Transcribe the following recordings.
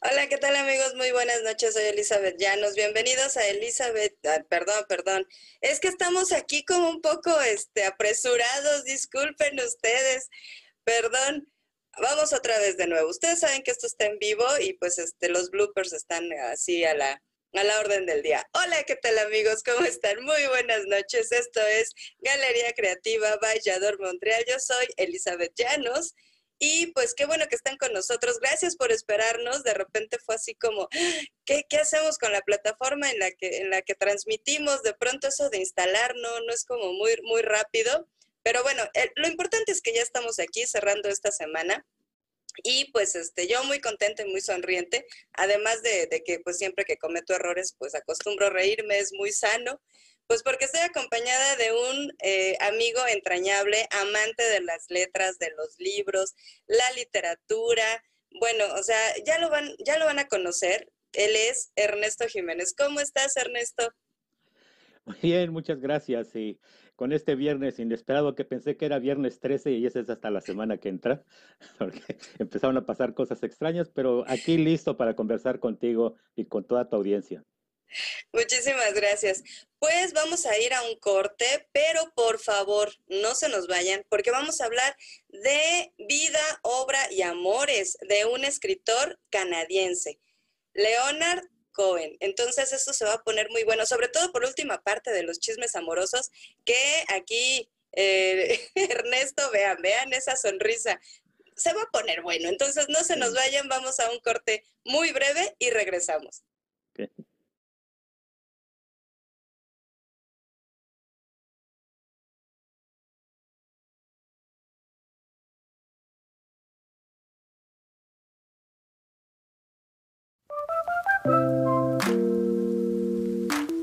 Hola, ¿qué tal amigos? Muy buenas noches, soy Elizabeth Llanos. Bienvenidos a Elizabeth, perdón, perdón. Es que estamos aquí como un poco este, apresurados, disculpen ustedes, perdón. Vamos otra vez de nuevo. Ustedes saben que esto está en vivo y pues este, los bloopers están así a la, a la orden del día. Hola, ¿qué tal amigos? ¿Cómo están? Muy buenas noches. Esto es Galería Creativa Vallador Montreal. Yo soy Elizabeth Llanos y pues qué bueno que están con nosotros. Gracias por esperarnos. De repente fue así como, ¿qué, qué hacemos con la plataforma en la, que, en la que transmitimos? De pronto eso de instalar no, no es como muy, muy rápido. Pero bueno, lo importante es que ya estamos aquí cerrando esta semana. Y pues este, yo muy contenta y muy sonriente, además de, de que pues siempre que cometo errores, pues acostumbro reírme, es muy sano. Pues porque estoy acompañada de un eh, amigo entrañable, amante de las letras, de los libros, la literatura. Bueno, o sea, ya lo van, ya lo van a conocer. Él es Ernesto Jiménez. ¿Cómo estás, Ernesto? Bien, muchas gracias. Y con este viernes inesperado que pensé que era viernes 13 y ese es hasta la semana que entra, porque empezaron a pasar cosas extrañas, pero aquí listo para conversar contigo y con toda tu audiencia. Muchísimas gracias. Pues vamos a ir a un corte, pero por favor no se nos vayan porque vamos a hablar de vida, obra y amores de un escritor canadiense, Leonard Cohen. Entonces esto se va a poner muy bueno, sobre todo por última parte de los chismes amorosos que aquí eh, Ernesto, vean, vean esa sonrisa. Se va a poner bueno. Entonces no se nos vayan, vamos a un corte muy breve y regresamos. Okay.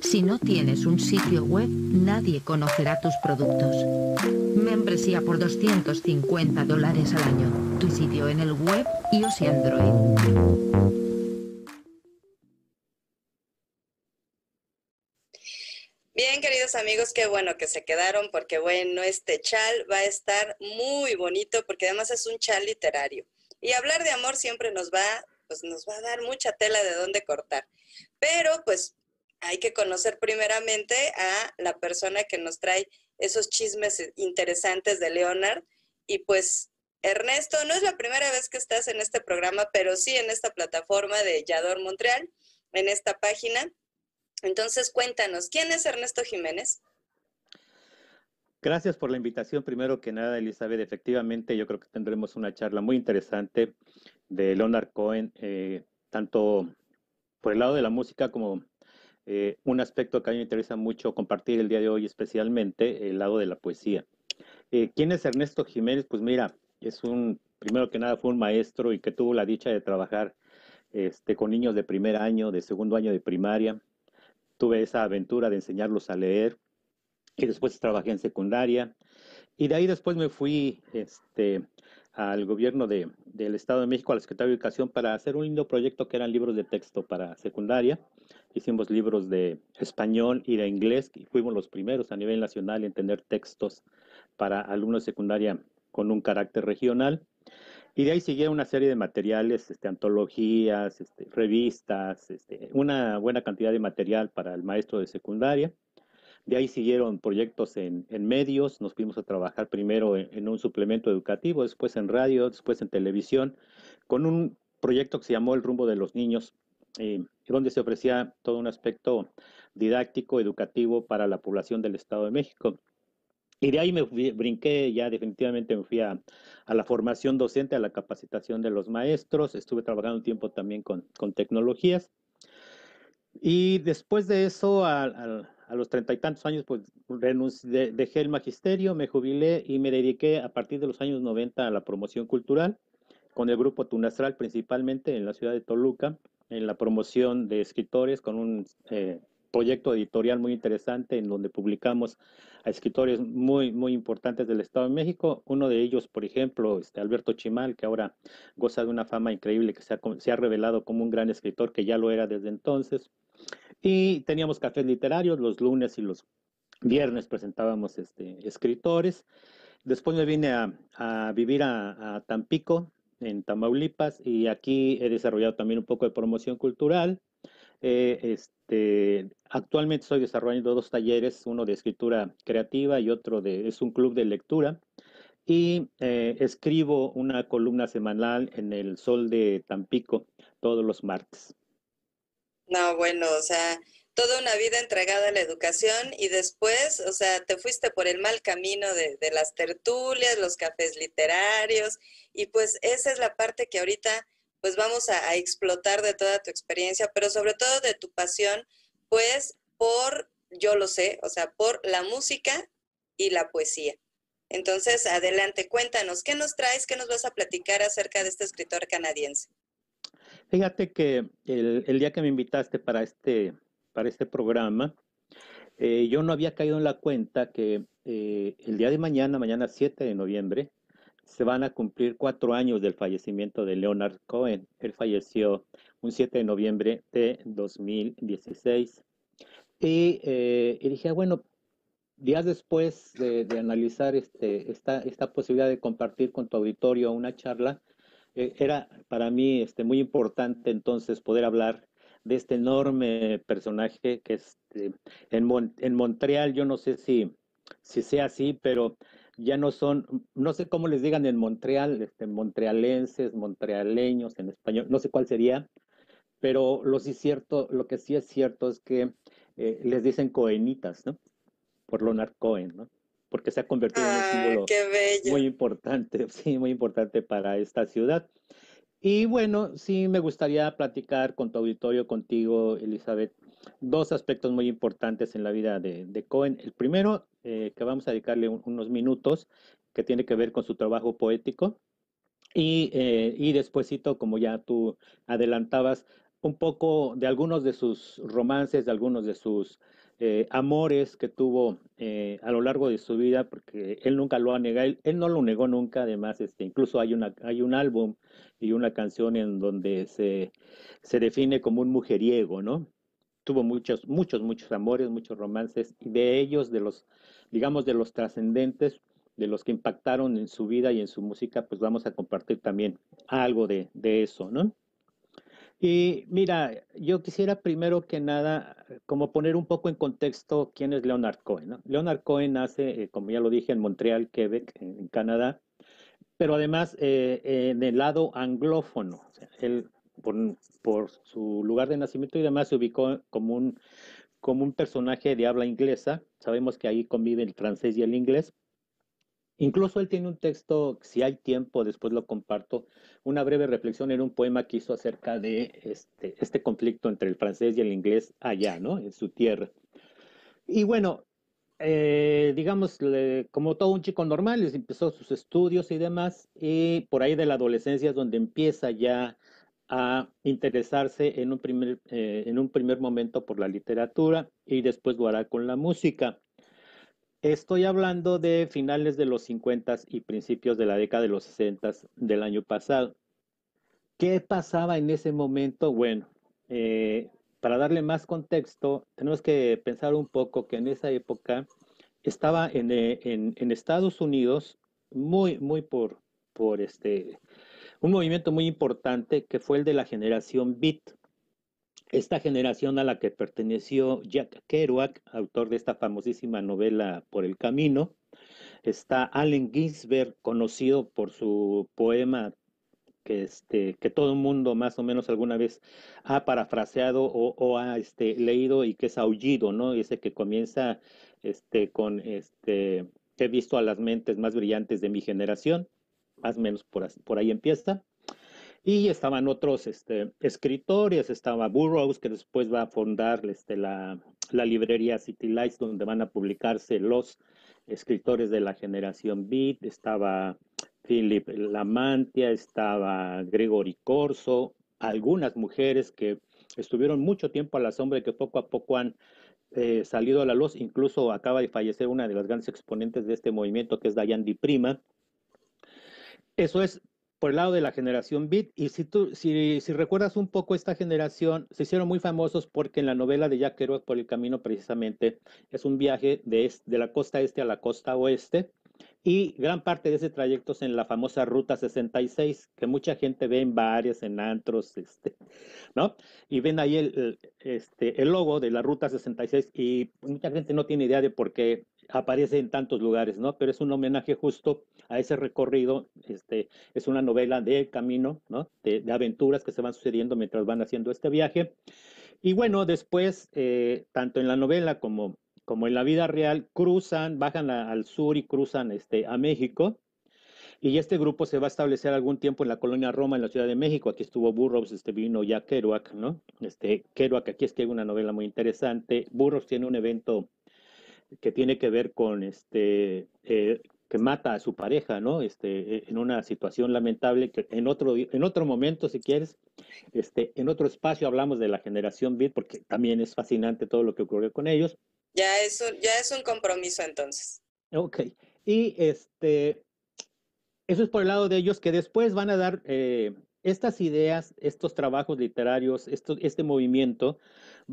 Si no tienes un sitio web, nadie conocerá tus productos. Membresía por 250 dólares al año. Tu sitio en el web, iOS y Android. Bien, queridos amigos, qué bueno que se quedaron porque bueno, este chal va a estar muy bonito porque además es un chal literario. Y hablar de amor siempre nos va, pues nos va a dar mucha tela de dónde cortar. Pero pues hay que conocer primeramente a la persona que nos trae esos chismes interesantes de Leonard. Y pues, Ernesto, no es la primera vez que estás en este programa, pero sí en esta plataforma de Yador Montreal, en esta página. Entonces, cuéntanos, ¿quién es Ernesto Jiménez? Gracias por la invitación. Primero que nada, Elizabeth, efectivamente yo creo que tendremos una charla muy interesante de Leonard Cohen, eh, tanto por el lado de la música como eh, un aspecto que a mí me interesa mucho compartir el día de hoy, especialmente el lado de la poesía. Eh, ¿Quién es Ernesto Jiménez? Pues mira, es un, primero que nada fue un maestro y que tuvo la dicha de trabajar este, con niños de primer año, de segundo año de primaria. Tuve esa aventura de enseñarlos a leer y después trabajé en secundaria. Y de ahí después me fui este, al gobierno de, del Estado de México, a la Secretaría de Educación, para hacer un lindo proyecto que eran libros de texto para secundaria. Hicimos libros de español y de inglés, y fuimos los primeros a nivel nacional en tener textos para alumnos de secundaria con un carácter regional. Y de ahí siguieron una serie de materiales, este, antologías, este, revistas, este, una buena cantidad de material para el maestro de secundaria. De ahí siguieron proyectos en, medios, nos fuimos a trabajar primero en, un suplemento educativo, después en radio, después en televisión, con un proyecto que se llamó El rumbo de los niños, eh, donde se ofrecía todo un aspecto didáctico, educativo para la población del Estado de México. Y de ahí me brinqué, ya definitivamente me fui a, la formación docente, a la capacitación de los maestros, estuve trabajando un tiempo también con, con tecnologías. Y después de eso, al, a los treinta y tantos años, pues dejé el magisterio, me jubilé y me dediqué a partir de los años 90 a la promoción cultural con el grupo Tunastral principalmente en la ciudad de Toluca, en la promoción de escritores con un eh, proyecto editorial muy interesante en donde publicamos a escritores muy, muy importantes del Estado de México. Uno de ellos, por ejemplo, este Alberto Chimal, que ahora goza de una fama increíble, que se ha, se ha revelado como un gran escritor, que ya lo era desde entonces. Y teníamos cafés literarios los lunes y los viernes presentábamos este, escritores. Después me vine a, vivir a, a, Tampico, en Tamaulipas, y aquí he desarrollado también un poco de promoción cultural. Eh, este, actualmente estoy desarrollando dos talleres, uno de escritura creativa y otro de, es un club de lectura. Y eh, escribo una columna semanal en el Sol de Tampico todos los martes. No, bueno, o sea, toda una vida entregada a la educación y después, o sea, te fuiste por el mal camino de, las tertulias, los cafés literarios y pues esa es la parte que ahorita pues vamos a, a explotar de toda tu experiencia, pero sobre todo de tu pasión, pues por, yo lo sé, o sea, por la música y la poesía. Entonces, adelante, cuéntanos, ¿qué nos traes? ¿Qué nos vas a platicar acerca de este escritor canadiense? Fíjate que el, el, día que me invitaste para este, para este programa, eh, yo no había caído en la cuenta que eh, el día de mañana, mañana 7 de noviembre, se van a cumplir cuatro años del fallecimiento de Leonard Cohen. Él falleció un 7 de noviembre de 2016. Y, eh, y dije, bueno, días después de, de analizar este, esta, esta posibilidad de compartir con tu auditorio una charla, era para mí este, muy importante entonces poder hablar de este enorme personaje que es este, en, Mon en Montreal, yo no sé si, si sea así, pero ya no son, no sé cómo les digan en Montreal, este, montrealenses, montrealeños en español, no sé cuál sería, pero lo, sí cierto, lo que sí es cierto es que eh, les dicen coenitas, ¿no? Por Leonard Cohen, ¿no? Porque se ha convertido en un símbolo muy importante, sí, muy importante para esta ciudad. Y bueno, sí me gustaría platicar con tu auditorio, contigo, Elizabeth, dos aspectos muy importantes en la vida de, de Cohen. El primero, eh, que vamos a dedicarle un, unos minutos, que tiene que ver con su trabajo poético. Y, eh, y despuésito, como ya tú adelantabas, un poco de algunos de sus romances, de algunos de sus eh, amores que tuvo eh, a lo largo de su vida, porque él nunca lo ha negado, él, él, no lo negó nunca, además, este, incluso hay, una, hay un álbum y una canción en donde se, se define como un mujeriego, ¿no? Tuvo muchos, muchos, muchos amores, muchos romances, y de ellos, de los, digamos, de los trascendentes, de los que impactaron en su vida y en su música, pues vamos a compartir también algo de, de eso, ¿no? Y mira, yo quisiera primero que nada como poner un poco en contexto quién es Leonard Cohen. Leonard Cohen nace, eh, como ya lo dije, en Montreal, Quebec, en Canadá, pero además eh, en el lado anglófono. Él, por, por, su lugar de nacimiento y demás, se ubicó como un, como un personaje de habla inglesa. Sabemos que ahí convive el francés y el inglés, Incluso él tiene un texto, si hay tiempo, después lo comparto, una breve reflexión en un poema que hizo acerca de este, este conflicto entre el francés y el inglés allá, ¿no? En su tierra. Y bueno, eh, digamos, como todo un chico normal, empezó sus estudios y demás, y por ahí de la adolescencia es donde empieza ya a interesarse en un primer, eh, en un primer momento por la literatura y después lo hará con la música. Estoy hablando de finales de los 50 y principios de la década de los 60 del año pasado. ¿Qué pasaba en ese momento? Bueno, eh, para darle más contexto, tenemos que pensar un poco que en esa época estaba en, eh, en, en Estados Unidos muy, muy por, por este, un movimiento muy importante que fue el de la generación Beat esta generación a la que perteneció Jack Kerouac, autor de esta famosísima novela Por el Camino, está Allen Ginsberg, conocido por su poema que, este, que todo el mundo más o menos alguna vez ha parafraseado o, ha este, leído y que es Aullido, ¿no? Ese que comienza este, con, este, he visto a las mentes más brillantes de mi generación, más o menos por, por ahí empieza. Y estaban otros este, escritores, estaba Burroughs, que después va a fundar este, la, la librería City Lights, donde van a publicarse los escritores de la generación Beat, estaba Philip Lamantia, estaba Gregory Corso, algunas mujeres que estuvieron mucho tiempo a la sombra y que poco a poco han eh, salido a la luz, incluso acaba de fallecer una de las grandes exponentes de este movimiento, que es Diane Di Prima. Eso es por el lado de la generación Beat. Y si si, recuerdas un poco esta generación, se hicieron muy famosos porque en la novela de Jack Kerouac por el camino precisamente es un viaje de la costa este a la costa oeste. Y gran parte de ese trayecto es en la famosa Ruta 66, que mucha gente ve en bares, en antros, este, ¿no? Y ven ahí el, este, el logo de la Ruta 66 y mucha gente no tiene idea de por qué aparece en tantos lugares, ¿no? Pero es un homenaje justo a ese recorrido, este, es una novela de camino, ¿no? De, aventuras que se van sucediendo mientras van haciendo este viaje. Y bueno, después, eh, tanto en la novela como, como en la vida real, cruzan, bajan al sur y cruzan este, a México. Y este grupo se va a establecer algún tiempo en la colonia Roma, en la Ciudad de México. Aquí estuvo Burroughs, este vino ya Kerouac, ¿no? Este, Kerouac aquí escribe una novela muy interesante. Burroughs tiene un evento que tiene que ver con este eh, que mata a su pareja, ¿no? Este, en una situación lamentable que en otro en otro momento, si quieres, este, en otro espacio hablamos de la generación Beat porque también es fascinante todo lo que ocurrió con ellos. Ya es un, ya es un compromiso entonces. Ok. Y este, eso es por el lado de ellos que después van a dar eh, estas ideas, estos trabajos literarios, esto, este movimiento,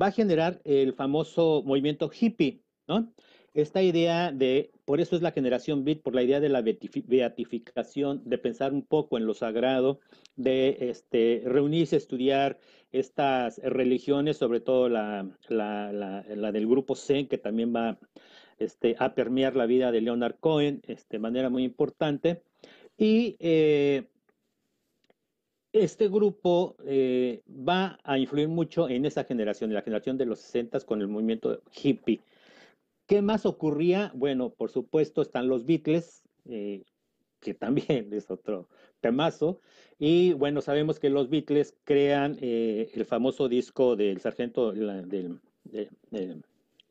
va a generar el famoso movimiento hippie, ¿no? Esta idea de, por eso es la generación Beat, por la idea de la beatificación, de pensar un poco en lo sagrado, de este, reunirse, estudiar estas religiones, sobre todo la, del grupo Zen, que también va este, a permear la vida de Leonard Cohen este, de manera muy importante. Y eh, este grupo eh, va a influir mucho en esa generación, en la generación de los 60 con el movimiento hippie. ¿Qué más ocurría? Bueno, por supuesto están los Beatles, eh, que también es otro temazo. Y bueno, sabemos que los Beatles crean eh, el famoso disco del sargento, del,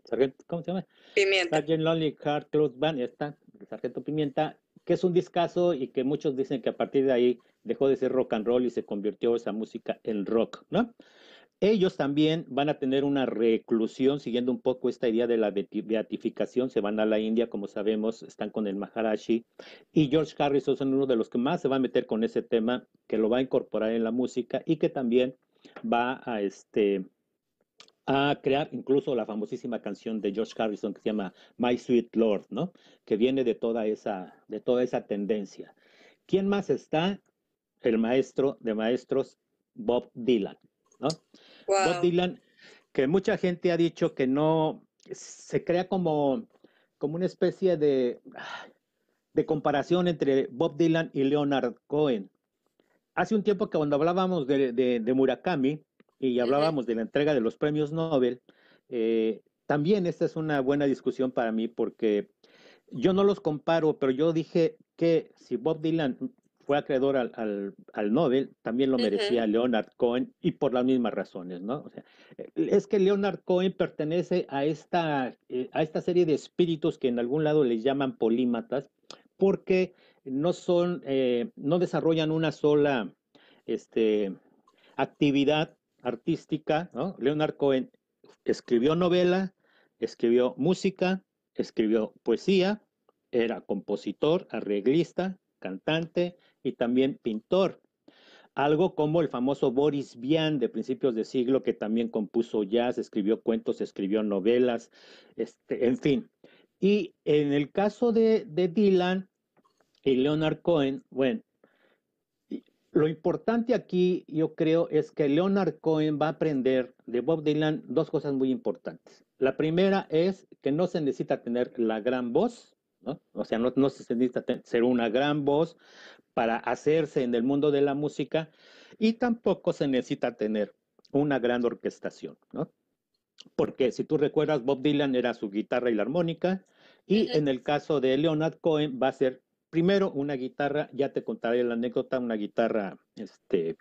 sargento, ¿cómo se llama? Pimienta. Sargent Lonely Heart Club Band, está, el sargento Pimienta, que es un discazo y que muchos dicen que a partir de ahí dejó de ser rock and roll y se convirtió esa música en rock, ¿no? Ellos también van a tener una reclusión, siguiendo un poco esta idea de la beatificación. Se van a la India, como sabemos, están con el Maharashi. Y George Harrison es uno de los que más se va a meter con ese tema, que lo va a incorporar en la música y que también va a, este, a crear incluso la famosísima canción de George Harrison que se llama My Sweet Lord, ¿no? Que viene de toda esa, de toda esa tendencia. ¿Quién más está? El maestro de maestros, Bob Dylan, ¿no? Bob Dylan, que mucha gente ha dicho que no, se crea como, como una especie de, de comparación entre Bob Dylan y Leonard Cohen. Hace un tiempo que cuando hablábamos de, de, Murakami y hablábamos de la entrega de los premios Nobel, eh, también esta es una buena discusión para mí porque yo no los comparo, pero yo dije que si Bob Dylan fue acreedor al, al, Nobel, también lo merecía Leonard Cohen y por las mismas razones, ¿no? O sea, eh, es que Leonard Cohen pertenece a esta, eh, a esta serie de espíritus que en algún lado les llaman polímatas, porque no son, eh, no desarrollan una sola este, actividad artística, ¿no? Leonard Cohen escribió novela, escribió música, escribió poesía, era compositor, arreglista, cantante, y también pintor. Algo como el famoso Boris Vian de principios de siglo, que también compuso jazz, escribió cuentos, escribió novelas, este, en fin. Y en el caso de, de Dylan y Leonard Cohen, bueno, lo importante aquí, yo creo, es que Leonard Cohen va a aprender de Bob Dylan dos cosas muy importantes. La primera es que no se necesita tener la gran voz, ¿no? O sea, no, no se necesita ser una gran voz para hacerse en el mundo de la música y tampoco se necesita tener una gran orquestación, ¿no? Porque si tú recuerdas, Bob Dylan era su guitarra y la armónica, y en el caso de Leonard Cohen va a ser primero una guitarra, ya te contaré la anécdota, una guitarra este,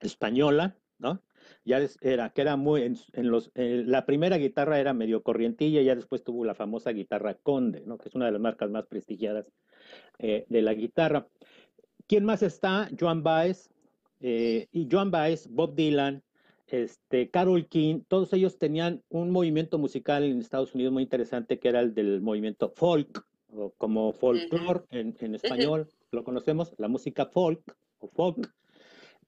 española, ¿no? Ya era, que era muy, en, los, la primera guitarra era medio corrientilla, ya después tuvo la famosa guitarra Conde, ¿no? que es una de las marcas más prestigiadas eh, de la guitarra. ¿Quién más está? Joan Baez, eh, y Joan Baez, Bob Dylan, este, Carol King, todos ellos tenían un movimiento musical en Estados Unidos muy interesante que era el del movimiento folk, o como folklore en, en, español, lo conocemos, la música folk o folk.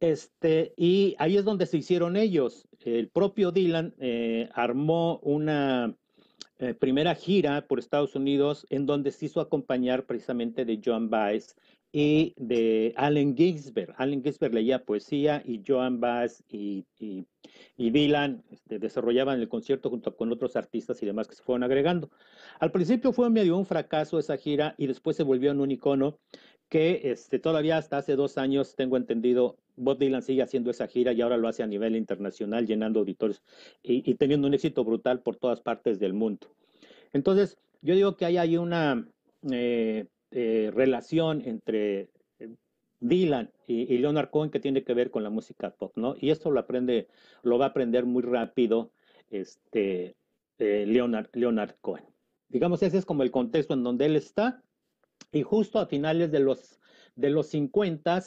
Este, y ahí es donde se hicieron ellos. El propio Dylan eh, armó una eh, primera gira por Estados Unidos en donde se hizo acompañar precisamente de Joan Baez y de Allen Ginsberg. Allen Ginsberg leía poesía y Joan Baez y, y, Dylan este, desarrollaban el concierto junto con otros artistas y demás que se fueron agregando. Al principio fue medio un fracaso esa gira y después se volvió en un icono que este, todavía hasta hace dos años, tengo entendido, Bob Dylan sigue haciendo esa gira y ahora lo hace a nivel internacional, llenando auditorios y, teniendo un éxito brutal por todas partes del mundo. Entonces, yo digo que hay una eh, eh, relación entre eh, Dylan y, Leonard Cohen que tiene que ver con la música pop, ¿no? Y esto lo aprende, lo va a aprender muy rápido este, Leonard, Leonard Cohen. Digamos, ese es como el contexto en donde él está y justo a finales de los, de los 50, eh,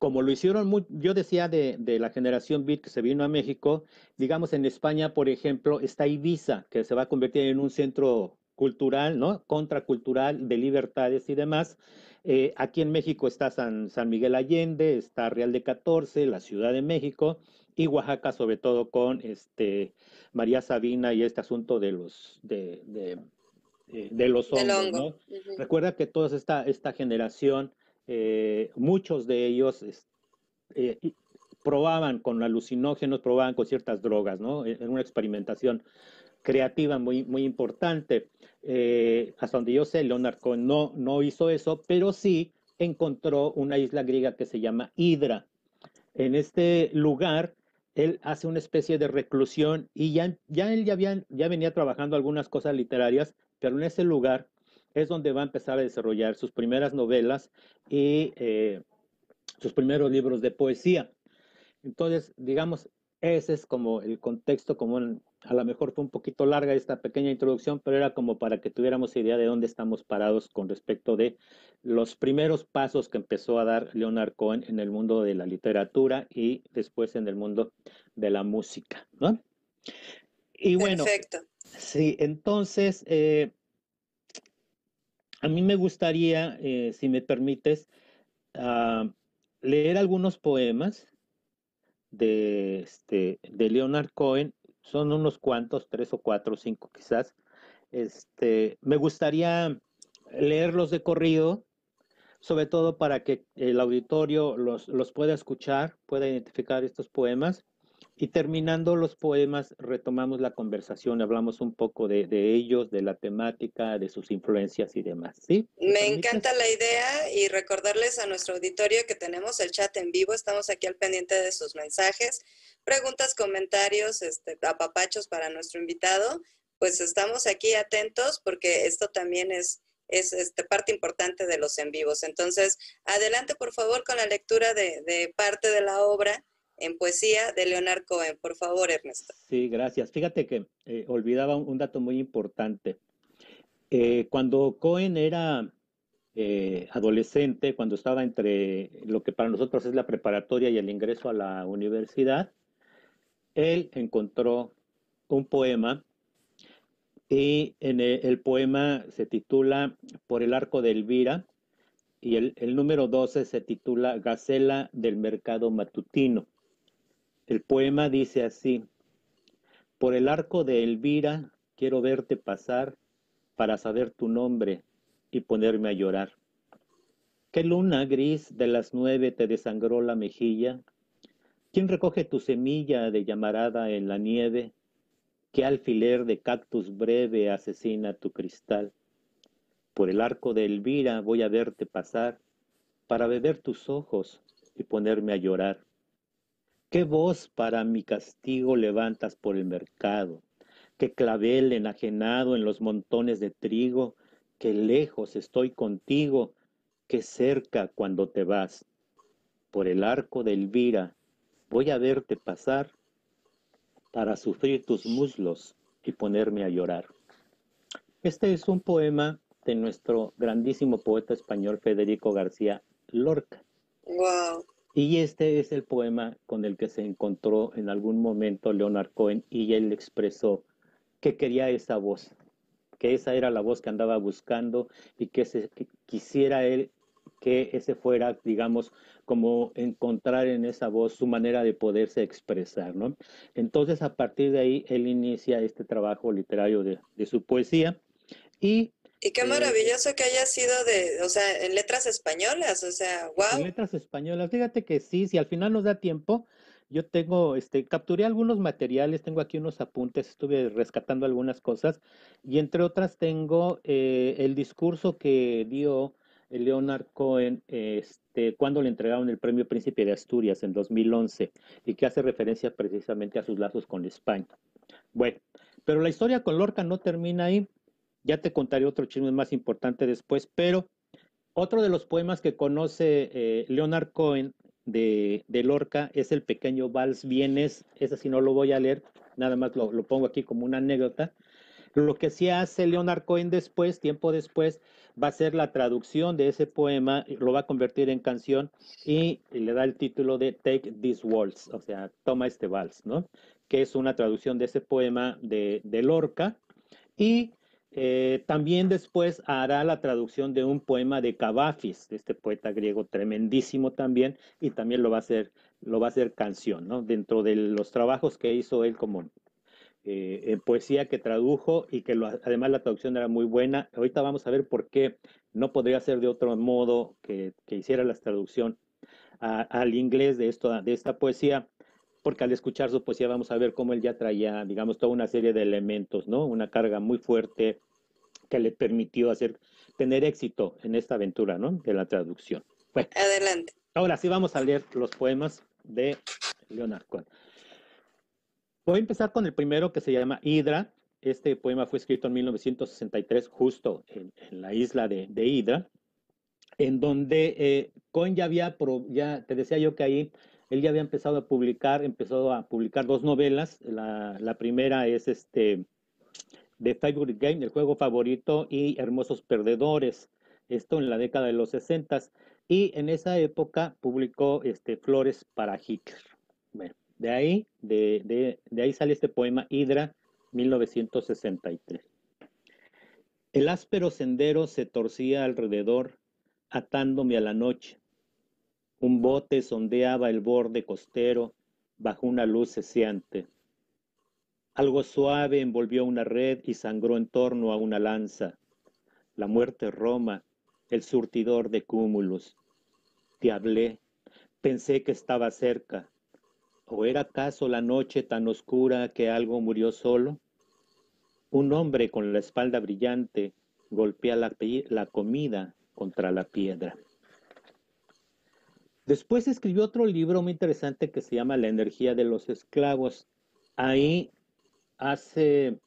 como lo hicieron, muy, yo decía de, de, la generación Beat que se vino a México, digamos en España, por ejemplo, está Ibiza, que se va a convertir en un centro cultural, ¿no? Contracultural, de libertades y demás. Eh, aquí en México está San, San Miguel Allende, está Real de 14, la Ciudad de México y Oaxaca, sobre todo con este María Sabina y este asunto de los de, de eh, de los hongos. ¿no? Recuerda que toda esta, esta generación, eh, muchos de ellos eh, probaban con alucinógenos, probaban con ciertas drogas, ¿no? En una experimentación creativa muy, muy importante. hasta donde yo sé, Leonard Cohen no, no hizo eso, pero sí encontró una isla griega que se llama Hidra. En este lugar, él hace una especie de reclusión y ya, ya él ya, había, ya venía trabajando algunas cosas literarias, pero en ese lugar es donde va a empezar a desarrollar sus primeras novelas y eh, sus primeros libros de poesía. Entonces, digamos, ese es como el contexto, como a lo mejor fue un poquito larga esta pequeña introducción, pero era como para que tuviéramos idea de dónde estamos parados con respecto de los primeros pasos que empezó a dar Leonard Cohen en el mundo de la literatura y después en el mundo de la música, ¿no? Y bueno, Perfecto. Sí, entonces, eh, a mí me gustaría, eh, si me permites, ah, leer algunos poemas de, este, de Leonard Cohen. Son unos cuantos, tres o cuatro, cinco quizás. Este, me gustaría leerlos de corrido, sobre todo para que el auditorio los, los pueda escuchar, pueda identificar estos poemas y terminando los poemas, retomamos la conversación, hablamos un poco de, ellos, de la temática, de sus influencias y demás. ¿sí? Me encanta la idea y recordarles a nuestro auditorio que tenemos el chat en vivo, estamos aquí al pendiente de sus mensajes, preguntas, comentarios, este, apapachos para nuestro invitado. Pues estamos aquí atentos porque esto también es, es este, parte importante de los en vivos. Entonces, adelante por favor con la lectura de, de parte de la obra en poesía de Leonard Cohen. Por favor, Ernesto. Sí, gracias. Fíjate que eh, olvidaba un, dato muy importante. Eh, cuando Cohen era eh, adolescente, cuando estaba entre lo que para nosotros es la preparatoria y el ingreso a la universidad, él encontró un poema y en el, poema se titula Por el arco de Elvira y el, el número 12 se titula Gacela del mercado matutino. El poema dice así, por el arco de Elvira quiero verte pasar para saber tu nombre y ponerme a llorar. ¿Qué luna gris de las nueve te desangró la mejilla? ¿Quién recoge tu semilla de llamarada en la nieve? ¿Qué alfiler de cactus breve asesina tu cristal? Por el arco de Elvira voy a verte pasar para beber tus ojos y ponerme a llorar. ¿Qué voz para mi castigo levantas por el mercado? ¿Qué clavel enajenado en los montones de trigo? Que lejos estoy contigo, que cerca cuando te vas. Por el arco de Elvira voy a verte pasar para sufrir tus muslos y ponerme a llorar. Este es un poema de nuestro grandísimo poeta español Federico García Lorca. Wow. Y este es el poema con el que se encontró en algún momento Leonard Cohen y él expresó que quería esa voz, que esa era la voz que andaba buscando y que, se, quisiera él que ese fuera, digamos, como encontrar en esa voz su manera de poderse expresar, ¿no? Entonces, a partir de ahí, él inicia este trabajo literario de su poesía y y qué maravilloso que haya sido de, o sea, en letras españolas, o sea, wow. En letras españolas, fíjate que sí, si al final nos da tiempo, yo tengo, este, capturé algunos materiales, tengo aquí unos apuntes, estuve rescatando algunas cosas, y entre otras tengo eh, el discurso que dio Leonard Cohen este, cuando le entregaron el premio Príncipe de Asturias en 2011, y que hace referencia precisamente a sus lazos con España. Bueno, pero la historia con Lorca no termina ahí. Ya te contaré otro chisme más importante después, pero otro de los poemas que conoce eh, Leonard Cohen de, de, Lorca es el pequeño Vals Vienes. Ese sí no lo voy a leer, nada más lo, lo pongo aquí como una anécdota. Lo que sí hace Leonard Cohen después, tiempo después, va a ser la traducción de ese poema, lo va a convertir en canción y le da el título de Take This Waltz, o sea, toma este vals, ¿no? Que es una traducción de ese poema de, de Lorca. Y eh, también después hará la traducción de un poema de Cavafis, de este poeta griego tremendísimo también, y también lo va a hacer, lo va a hacer canción, ¿no? Dentro de los trabajos que hizo él como eh, en poesía que tradujo y que además la traducción era muy buena. Ahorita vamos a ver por qué no podría ser de otro modo que, hiciera la traducción al inglés de, esto, de esta poesía porque al escuchar su poesía vamos a ver cómo él ya traía, digamos, toda una serie de elementos, ¿no? Una carga muy fuerte que le permitió hacer, tener éxito en esta aventura, ¿no? De la traducción. Bueno, adelante. Ahora sí vamos a leer los poemas de Leonard Cohen. Voy a empezar con el primero que se llama Hidra. Este poema fue escrito en 1963, justo en, en la isla de, de, Hidra, en donde eh, Cohen ya había, ya te decía yo que ahí él ya había empezado a publicar, empezó a publicar dos novelas. La, primera es este The Favorite Game, el juego favorito, y Hermosos Perdedores. Esto en la década de los 60 y en esa época publicó este, Flores para Hitler. De ahí, de, ahí sale este poema Hidra, 1963. El áspero sendero se torcía alrededor, atándome a la noche. Un bote sondeaba el borde costero bajo una luz ceseante. Algo suave envolvió una red y sangró en torno a una lanza. La muerte Roma, el surtidor de cúmulos. Te hablé, pensé que estaba cerca. ¿O era acaso la noche tan oscura que algo murió solo? Un hombre con la espalda brillante golpea la comida contra la piedra. Después escribió otro libro muy interesante que se llama La energía de los esclavos. Ahí hace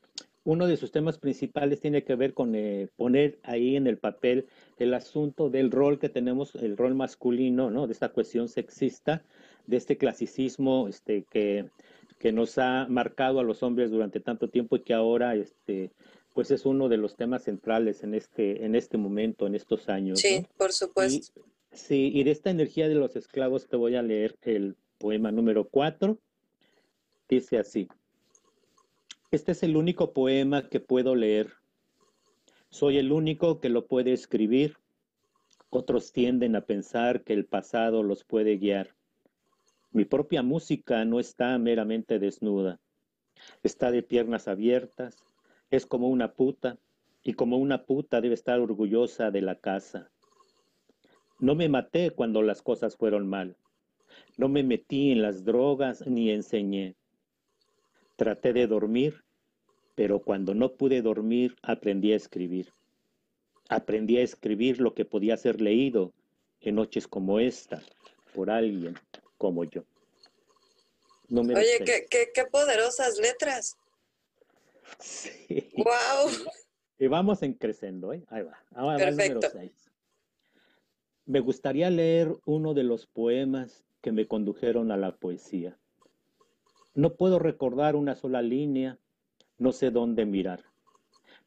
uno de sus temas principales tiene que ver con eh, poner ahí en el papel el asunto del rol que tenemos, el rol masculino, ¿no? De esta cuestión sexista, de este clasicismo este, que, que nos ha marcado a los hombres durante tanto tiempo y que ahora este, pues es uno de los temas centrales en este, en este momento, en estos años. Sí, ¿no? por supuesto. Y, sí, y de esta energía de los esclavos te voy a leer el poema número cuatro. Dice así. Este es el único poema que puedo leer. Soy el único que lo puede escribir. Otros tienden a pensar que el pasado los puede guiar. Mi propia música no está meramente desnuda. Está de piernas abiertas. Es como una puta. Y como una puta debe estar orgullosa de la casa. No me maté cuando las cosas fueron mal. No me metí en las drogas ni enseñé. Traté de dormir, pero cuando no pude dormir aprendí a escribir. Aprendí a escribir lo que podía ser leído en noches como esta por alguien como yo. No me Oye, qué, qué, qué, poderosas letras. Sí. ¡Wow! Y vamos en creciendo, ¿eh? Ahí va. Ahora Perfecto. Va el número seis. Me gustaría leer uno de los poemas que me condujeron a la poesía. No puedo recordar una sola línea, no sé dónde mirar.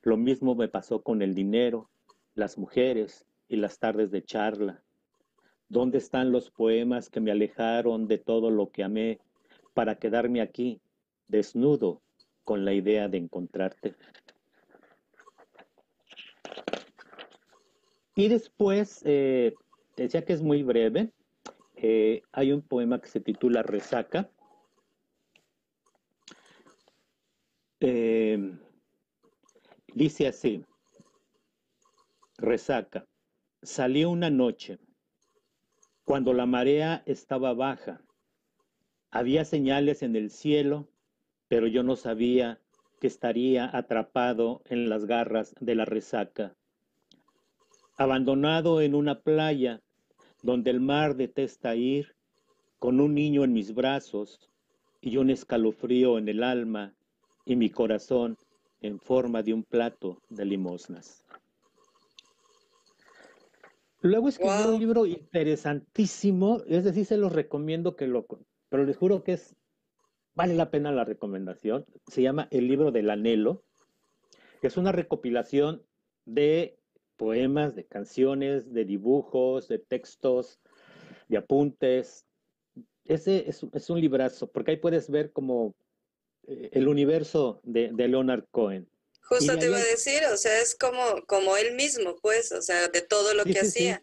Lo mismo me pasó con el dinero, las mujeres y las tardes de charla. ¿Dónde están los poemas que me alejaron de todo lo que amé para quedarme aquí, desnudo, con la idea de encontrarte? Y después, eh, decía que es muy breve, eh, hay un poema que se titula Resaca. Eh, dice así, Resaca, salió una noche, cuando la marea estaba baja, había señales en el cielo, pero yo no sabía que estaría atrapado en las garras de la resaca. Abandonado en una playa donde el mar detesta ir, con un niño en mis brazos y un escalofrío en el alma y mi corazón en forma de un plato de limosnas. Luego escribió un libro interesantísimo, es decir, se los recomiendo que lo, pero les juro que es, vale la pena la recomendación. Se llama El libro del anhelo. Es una recopilación de poemas, de canciones, de dibujos, de textos, de apuntes. Ese es, un librazo, porque ahí puedes ver como eh, el universo de, Leonard Cohen. Justo te iba a decir, o sea, es como, como él mismo, pues, o sea, de todo lo que hacía.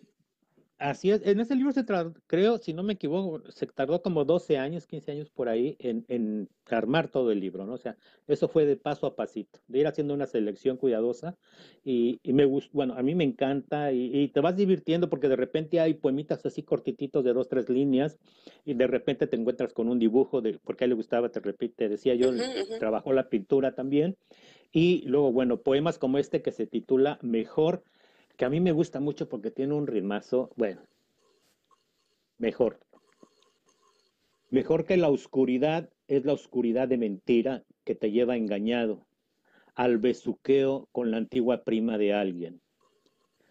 Así es, en ese libro se creo, si no me equivoco, se tardó como 12 años, 15 años por ahí en, armar todo el libro, ¿no? O sea, eso fue de paso a pasito, de ir haciendo una selección cuidadosa y, me gusta, bueno, a mí me encanta y, te vas divirtiendo porque de repente hay poemitas así cortititos de dos, tres líneas y de repente te encuentras con un dibujo, de, porque a él le gustaba, te repite, decía yo, trabajó la pintura también y luego, bueno, poemas como este que se titula Mejor que a mí me gusta mucho porque tiene un ritmazo, bueno, mejor. Mejor que la oscuridad es la oscuridad de mentira que te lleva engañado al besuqueo con la antigua prima de alguien.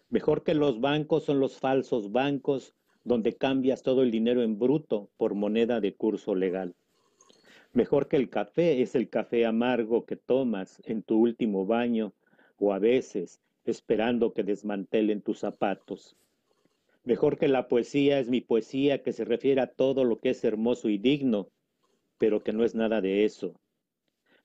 Mejor que los bancos son los falsos bancos donde cambias todo el dinero en bruto por moneda de curso legal. Mejor que el café es el café amargo que tomas en tu último baño o a veces esperando que desmantelen tus zapatos. Mejor que la poesía es mi poesía que se refiere a todo lo que es hermoso y digno, pero que no es nada de eso.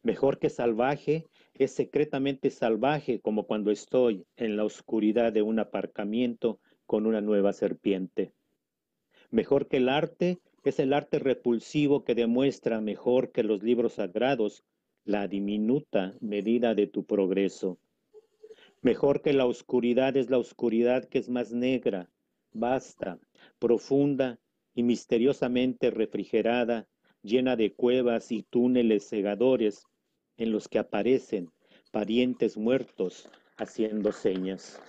Mejor que salvaje es secretamente salvaje como cuando estoy en la oscuridad de un aparcamiento con una nueva serpiente. Mejor que el arte es el arte repulsivo que demuestra mejor que los libros sagrados la diminuta medida de tu progreso. Mejor que la oscuridad es la oscuridad que es más negra, vasta, profunda y misteriosamente refrigerada, llena de cuevas y túneles cegadores en los que aparecen parientes muertos haciendo señas.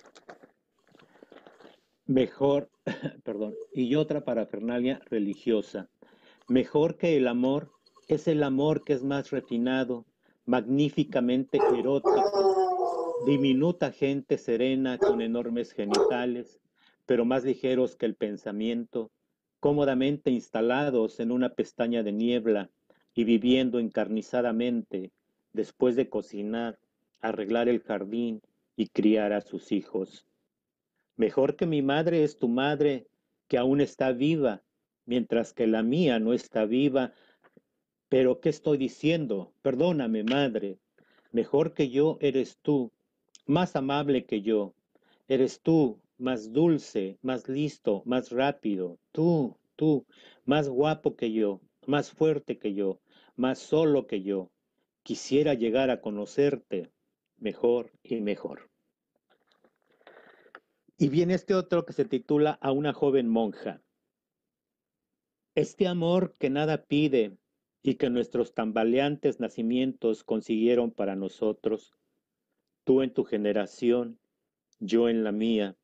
Mejor, perdón, y otra parafernalia religiosa. Mejor que el amor es el amor que es más refinado, magníficamente erótico, Diminuta gente serena con enormes genitales, pero más ligeros que el pensamiento, cómodamente instalados en una pestaña de niebla y viviendo encarnizadamente, después de cocinar, arreglar el jardín y criar a sus hijos. Mejor que mi madre es tu madre, que aún está viva, mientras que la mía no está viva. Pero, ¿qué estoy diciendo? Perdóname, madre. Mejor que yo eres tú, más amable que yo. Eres tú, más dulce, más listo, más rápido. Tú, tú, más guapo que yo, más fuerte que yo, más solo que yo. Quisiera llegar a conocerte mejor y mejor. Y viene este otro que se titula A una joven monja. Este amor que nada pide y que nuestros tambaleantes nacimientos consiguieron para nosotros, tú en tu generación, yo en la mía.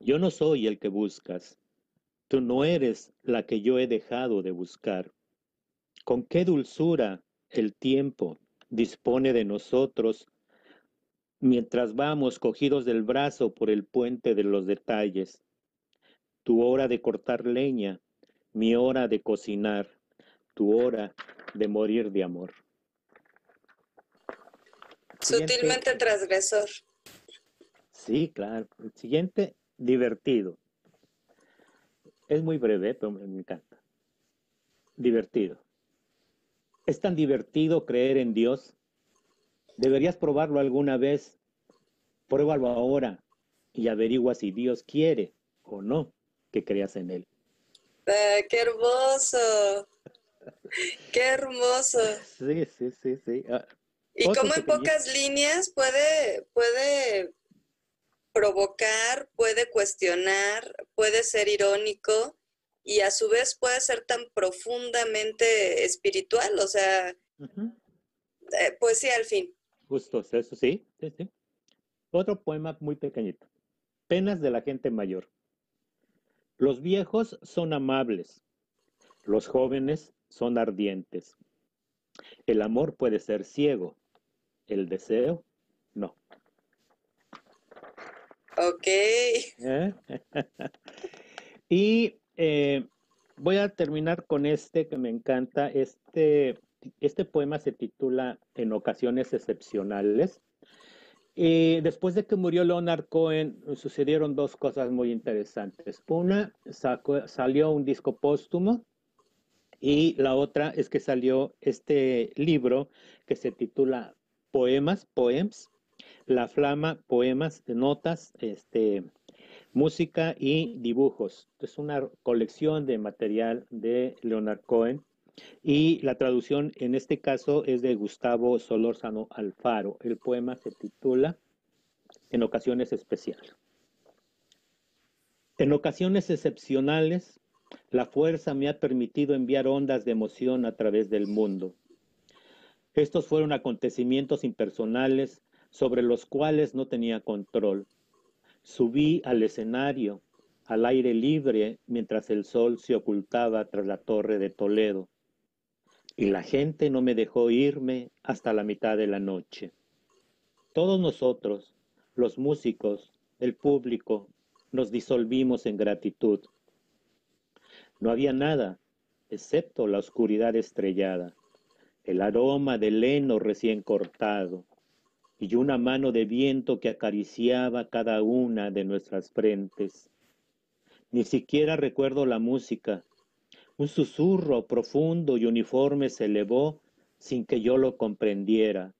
Yo no soy el que buscas, tú no eres la que yo he dejado de buscar. Con qué dulzura el tiempo dispone de nosotros mientras vamos cogidos del brazo por el puente de los detalles. Tu hora de cortar leña, mi hora de cocinar, tu hora de morir de amor. Sutilmente transgresor. Sí, claro. El siguiente, divertido. Es muy breve, pero me encanta. Divertido. Es tan divertido creer en Dios. Deberías probarlo alguna vez. Pruébalo ahora y averigua si Dios quiere o no que creas en Él. Ah, ¡Qué hermoso! ¡Qué hermoso! Sí, sí, sí, sí. Y cómo en pocas líneas puede, puede provocar, puede cuestionar, puede ser irónico y a su vez puede ser tan profundamente espiritual, o sea, eh, poesía al fin. Justo, eso sí, sí, sí. Otro poema muy pequeñito. Penas de la gente mayor. Los viejos son amables, los jóvenes son ardientes. El amor puede ser ciego, el deseo no. Ok, ¿Eh? y eh, voy a terminar con este que me encanta. Este, este poema se titula En ocasiones excepcionales. Y después de que murió Leonard Cohen, sucedieron dos cosas muy interesantes. Una, sacó- salió un disco póstumo y la otra es que salió este libro que se titula Poemas, Poems, La Flama, Poemas, Notas, este, música y dibujos. Es una colección de material de Leonard Cohen y la traducción en este caso es de Gustavo Solórzano Alfaro. El poema se titula En ocasiones especiales. En ocasiones excepcionales, la fuerza me ha permitido enviar ondas de emoción a través del mundo. Estos fueron acontecimientos impersonales sobre los cuales no tenía control. Subí al escenario, al aire libre, mientras el sol se ocultaba tras la torre de Toledo. Y la gente no me dejó irme hasta la mitad de la noche. Todos nosotros, los músicos, el público, nos disolvimos en gratitud. No había nada, excepto la oscuridad estrellada, el aroma del heno recién cortado, y una mano de viento que acariciaba cada una de nuestras frentes. Ni siquiera recuerdo la música. Un susurro profundo y uniforme se elevó sin que yo lo comprendiera.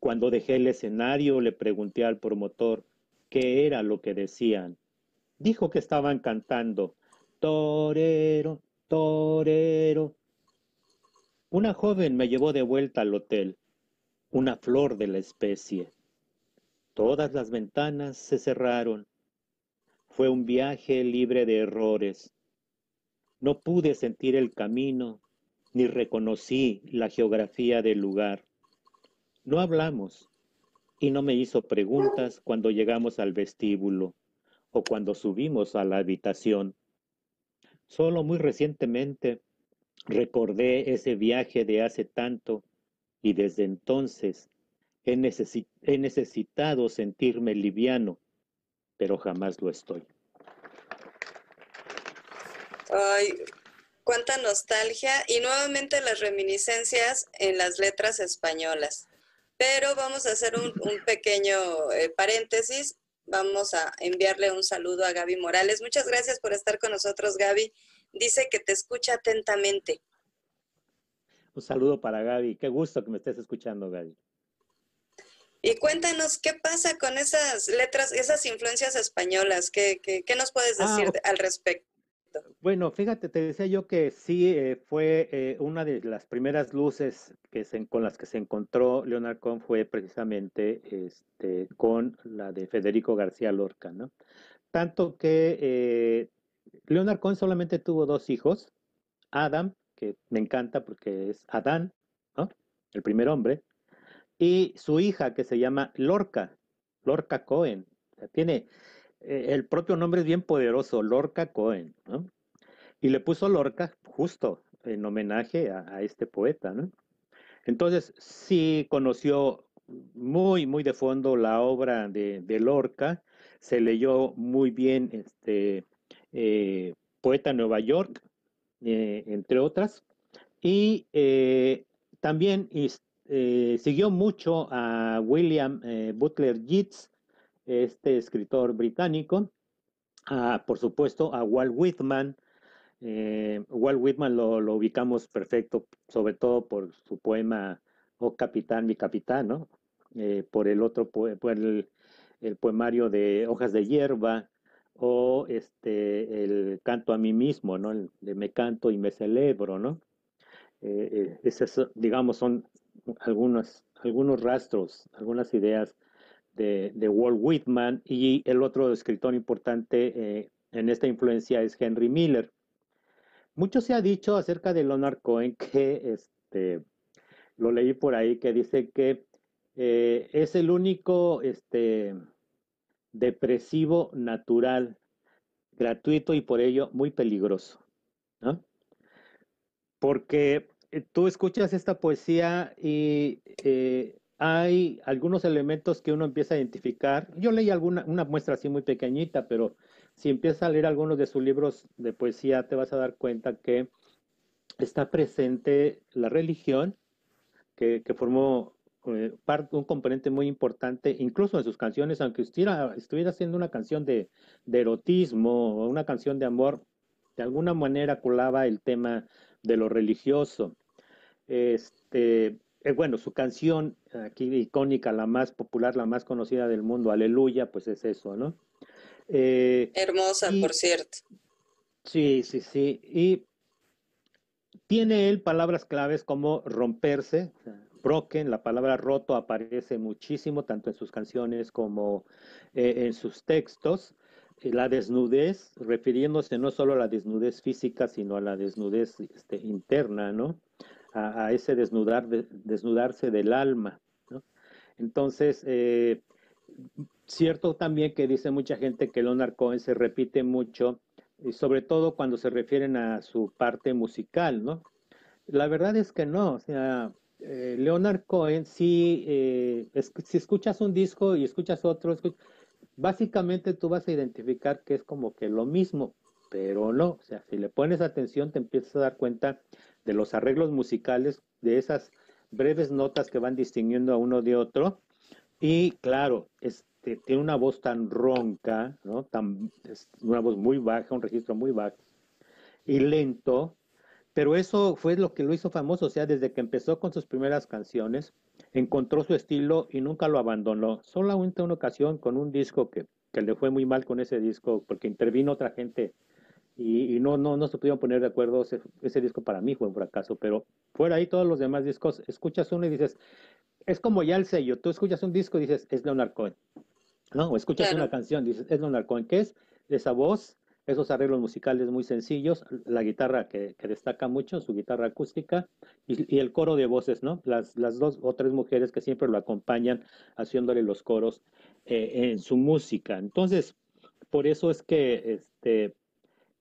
Cuando dejé el escenario le pregunté al promotor qué era lo que decían. Dijo que estaban cantando Torero, torero. Una joven me llevó de vuelta al hotel una flor de la especie. Todas las ventanas se cerraron. Fue un viaje libre de errores. No pude sentir el camino, ni reconocí la geografía del lugar. No hablamos, y no me hizo preguntas cuando llegamos al vestíbulo o cuando subimos a la habitación. Solo muy recientemente recordé ese viaje de hace tanto y desde entonces he, necesi- he necesitado sentirme liviano, pero jamás lo estoy. ay, cuánta nostalgia y nuevamente las reminiscencias en las letras españolas. Pero vamos a hacer un, un pequeño eh, paréntesis. Vamos a enviarle un saludo a Gaby Morales. Muchas gracias por estar con nosotros, Gaby. Dice que te escucha atentamente. Un saludo para Gaby. Qué gusto que me estés escuchando, Gaby. Y cuéntanos, ¿qué pasa con esas letras, esas influencias españolas? ¿Qué, qué, qué nos puedes Ah, decir al respecto? Bueno, fíjate, te decía yo que sí eh, fue eh, una de las primeras luces que se- con las que se encontró Leonard Cohen fue precisamente este, con la de Federico García Lorca, ¿no? Tanto que eh, Leonard Cohen solamente tuvo dos hijos, Adam, que me encanta porque es Adán, ¿no? El primer hombre, y su hija que se llama Lorca, Lorca Cohen. Tiene, eh, el propio nombre es bien poderoso, Lorca Cohen, ¿no? Y le puso Lorca justo en homenaje a, a este poeta, ¿no? Entonces, sí conoció muy, muy de fondo la obra de, de Lorca, se leyó muy bien este eh, Poeta Nueva York, entre otras. Y también siguió mucho a William Butler Yeats, este escritor británico, por supuesto a Walt Whitman. Walt Whitman lo, ubicamos perfecto, sobre todo por su poema Oh Capitán, mi Capitán, ¿no? por el otro, por el, el poemario de Hojas de Hierba o este, el canto a mí mismo, ¿no? El de me canto y me celebro, ¿no? Eh, eh esas, digamos, son algunos, algunos rastros, algunas ideas de, de, Walt Whitman y el otro escritor importante eh, en esta influencia es Henry Miller. Mucho se ha dicho acerca de Leonard Cohen que, este, lo leí por ahí, que dice que eh, es el único, este, depresivo natural, gratuito y por ello muy peligroso. ¿no? Porque eh, tú escuchas esta poesía y eh, hay algunos elementos que uno empieza a identificar. Yo leí alguna, una muestra así muy pequeñita, pero si empiezas a leer algunos de sus libros de poesía, te vas a dar cuenta que está presente la religión, que, formó un componente muy importante, incluso en sus canciones, aunque estuviera, estuviera haciendo una canción de, erotismo o una canción de amor, de alguna manera colaba el tema de lo religioso. Este, eh, bueno, su canción aquí icónica, la más popular, la más conocida del mundo, Aleluya, pues es eso, ¿no? Eh, Hermosa, por cierto. Sí, sí, sí. Y tiene él palabras claves como romperse, broken, la palabra roto aparece muchísimo, tanto en sus canciones como eh, en sus textos. La desnudez, refiriéndose no solo a la desnudez física, sino a la desnudez este, interna, ¿no? A, ese desnudar, desnudarse del alma, ¿no? Entonces, eh, cierto también que dice mucha gente que Leonard Cohen se repite mucho, y sobre todo cuando se refieren a su parte musical, ¿no? La verdad es que no, o sea, eh, Leonard Cohen, si, eh, si escuchas un disco y escuchas otro, básicamente tú vas a identificar que es como que lo mismo, pero no, o sea, si le pones atención te empiezas a dar cuenta de los arreglos musicales, de esas breves notas que van distinguiendo a uno de otro, y claro, este, tiene una voz tan ronca, ¿no? Tan, una voz muy baja, un registro muy bajo, y lento, pero eso fue lo que lo hizo famoso, o sea, desde que empezó con sus primeras canciones, encontró su estilo y nunca lo abandonó. Solamente una ocasión con un disco que, que le fue muy mal con ese disco, porque intervino otra gente y, no, no, no se pudieron poner de acuerdo. Ese, disco para mí fue un fracaso, pero fuera ahí todos los demás discos, escuchas uno y dices, es como ya el sello, tú escuchas un disco y dices, es Leonard Cohen, ¿no? O escuchas una canción, dices, es Leonard Cohen, ¿qué es? Esa voz, esos arreglos musicales muy sencillos, la guitarra que, destaca mucho, su guitarra acústica y, el coro de voces, ¿no? Las, las, dos o tres mujeres que siempre lo acompañan haciéndole los coros eh, en su música. Entonces, por eso es que este,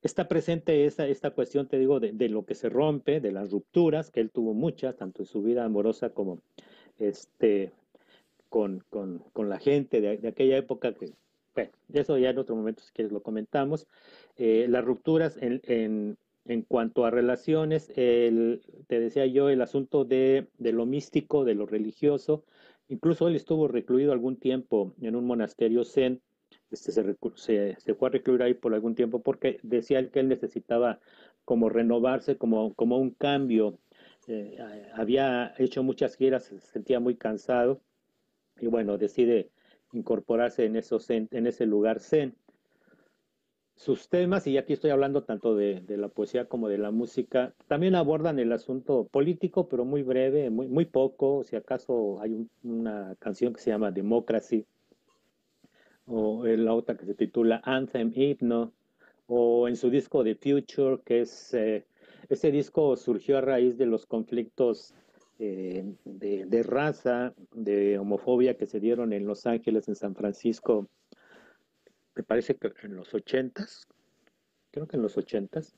está presente esta, esta cuestión, te digo, de, lo que se rompe, de las rupturas, que él tuvo muchas, tanto en su vida amorosa como este, con, la gente de aquella época que bueno, eso ya en otro momento, si quieres, lo comentamos. Eh, las rupturas en, en, en, cuanto a relaciones, el, te decía yo, el asunto de, de, lo místico, de lo religioso. Incluso él estuvo recluido algún tiempo en un monasterio zen. Este, se, se, se, fue a recluir ahí por algún tiempo porque decía que él necesitaba como renovarse, como, como un cambio. Eh, había hecho muchas giras, se sentía muy cansado y bueno, decide incorporarse en, ese lugar zen. Sus temas, y aquí estoy hablando tanto de, la poesía como de la música, también abordan el asunto político, pero muy breve, muy, poco. Si acaso hay una canción que se llama Democracy, o la otra que se titula Anthem Hymno, o en su disco The Future, que es, eh, ese disco surgió a raíz de los conflictos eh, de, raza, de homofobia que se dieron en Los Ángeles, en San Francisco, me parece que en los ochentas, creo que en los ochentas,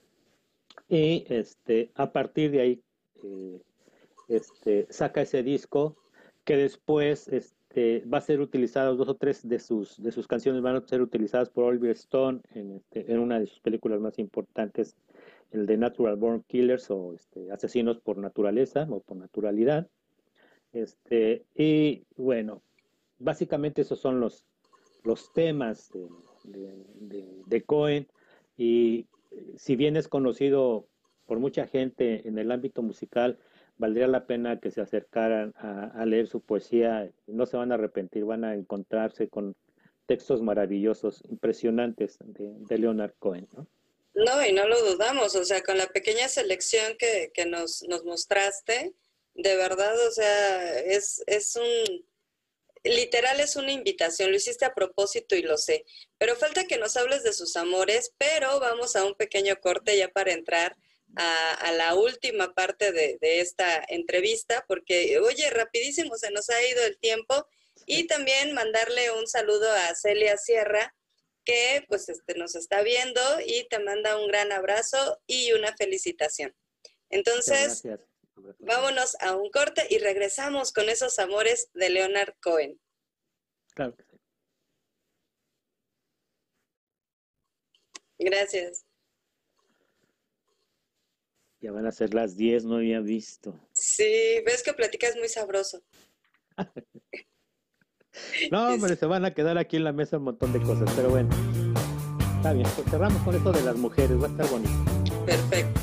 y este, a partir de ahí eh, este, saca ese disco que después este, va a ser utilizado, dos o tres de sus, de sus canciones van a ser utilizadas por Oliver Stone en, este, en una de sus películas más importantes, el de Natural Born Killers o este, Asesinos por Naturaleza o por Naturalidad. Este, y bueno, básicamente esos son los, los temas de, de, Cohen. Y si bien es conocido por mucha gente en el ámbito musical, valdría la pena que se acercaran a, leer su poesía. No se van a arrepentir, van a encontrarse con textos maravillosos, impresionantes de, Leonard Cohen. ¿no? No, y no lo dudamos, o sea, con la pequeña selección que, que nos, nos mostraste, de verdad, o sea, es, es un, literal es una invitación, lo hiciste a propósito y lo sé, pero falta que nos hables de sus amores, pero vamos a un pequeño corte ya para entrar a, la última parte de, esta entrevista, porque, oye, rapidísimo se nos ha ido el tiempo, y también mandarle un saludo a Celia Sierra, que pues este, nos está viendo y te manda un gran abrazo y una felicitación. Entonces, vámonos a un corte y regresamos con esos amores de Leonard Cohen. Claro Gracias. Ya van a ser las 10, no había visto. Sí, ves que platicas muy sabroso. no, hombre, se van a quedar aquí en la mesa un montón de cosas, pero bueno. Está bien, pues cerramos con esto de las mujeres, va a estar bonito. Perfecto.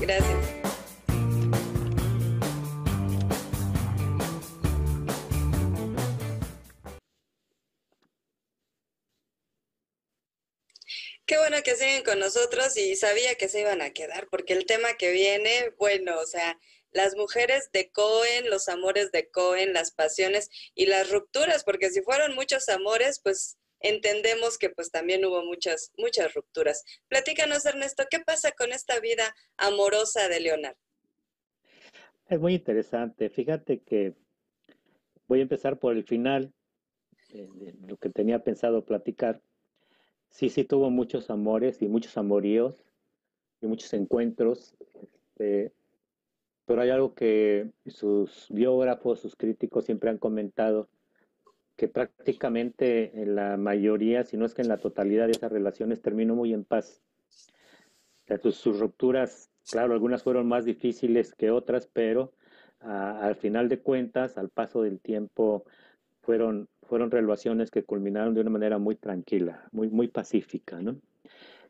Gracias. Qué bueno que siguen con nosotros y sabía que se iban a quedar porque el tema que viene, bueno, o sea, las mujeres de Cohen, los amores de Cohen, las pasiones y las rupturas, porque si fueron muchos amores, pues entendemos que pues también hubo muchas, muchas rupturas. Platícanos, Ernesto, ¿qué pasa con esta vida amorosa de Leonardo? Es muy interesante. Fíjate que voy a empezar por el final, de lo que tenía pensado platicar sí, sí tuvo muchos amores y muchos amoríos y muchos encuentros, este, pero hay algo que sus biógrafos, sus críticos siempre han comentado, que prácticamente en la mayoría, si no es que en la totalidad de esas relaciones terminó muy en paz. sus, rupturas, claro, algunas fueron más difíciles que otras, pero al final de cuentas, al paso del tiempo, fueron fueron relaciones que culminaron de una manera muy tranquila, muy, muy pacífica, ¿no?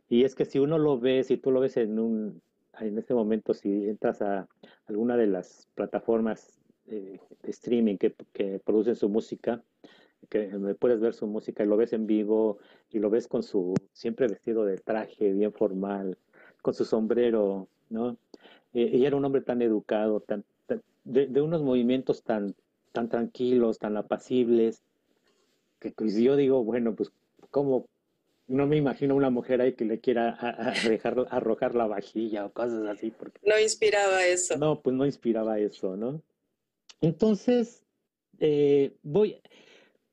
Y es que si uno lo ve, si tú lo ves en un, en este momento, si entras a alguna de las plataformas eh, de streaming que, que, producen su música, que puedes ver su música y lo ves en vivo y lo ves con su, siempre vestido de traje, bien formal, con su sombrero, ¿no? Eh, y era un hombre tan educado, tan, de, de, unos movimientos tan, tan tranquilos, tan apacibles, que pues yo digo, bueno, pues como no me imagino una mujer ahí que le quiera arrojar la vajilla o cosas así. Porque, no inspiraba eso. No, pues no inspiraba eso, ¿no? Entonces, eh, voy,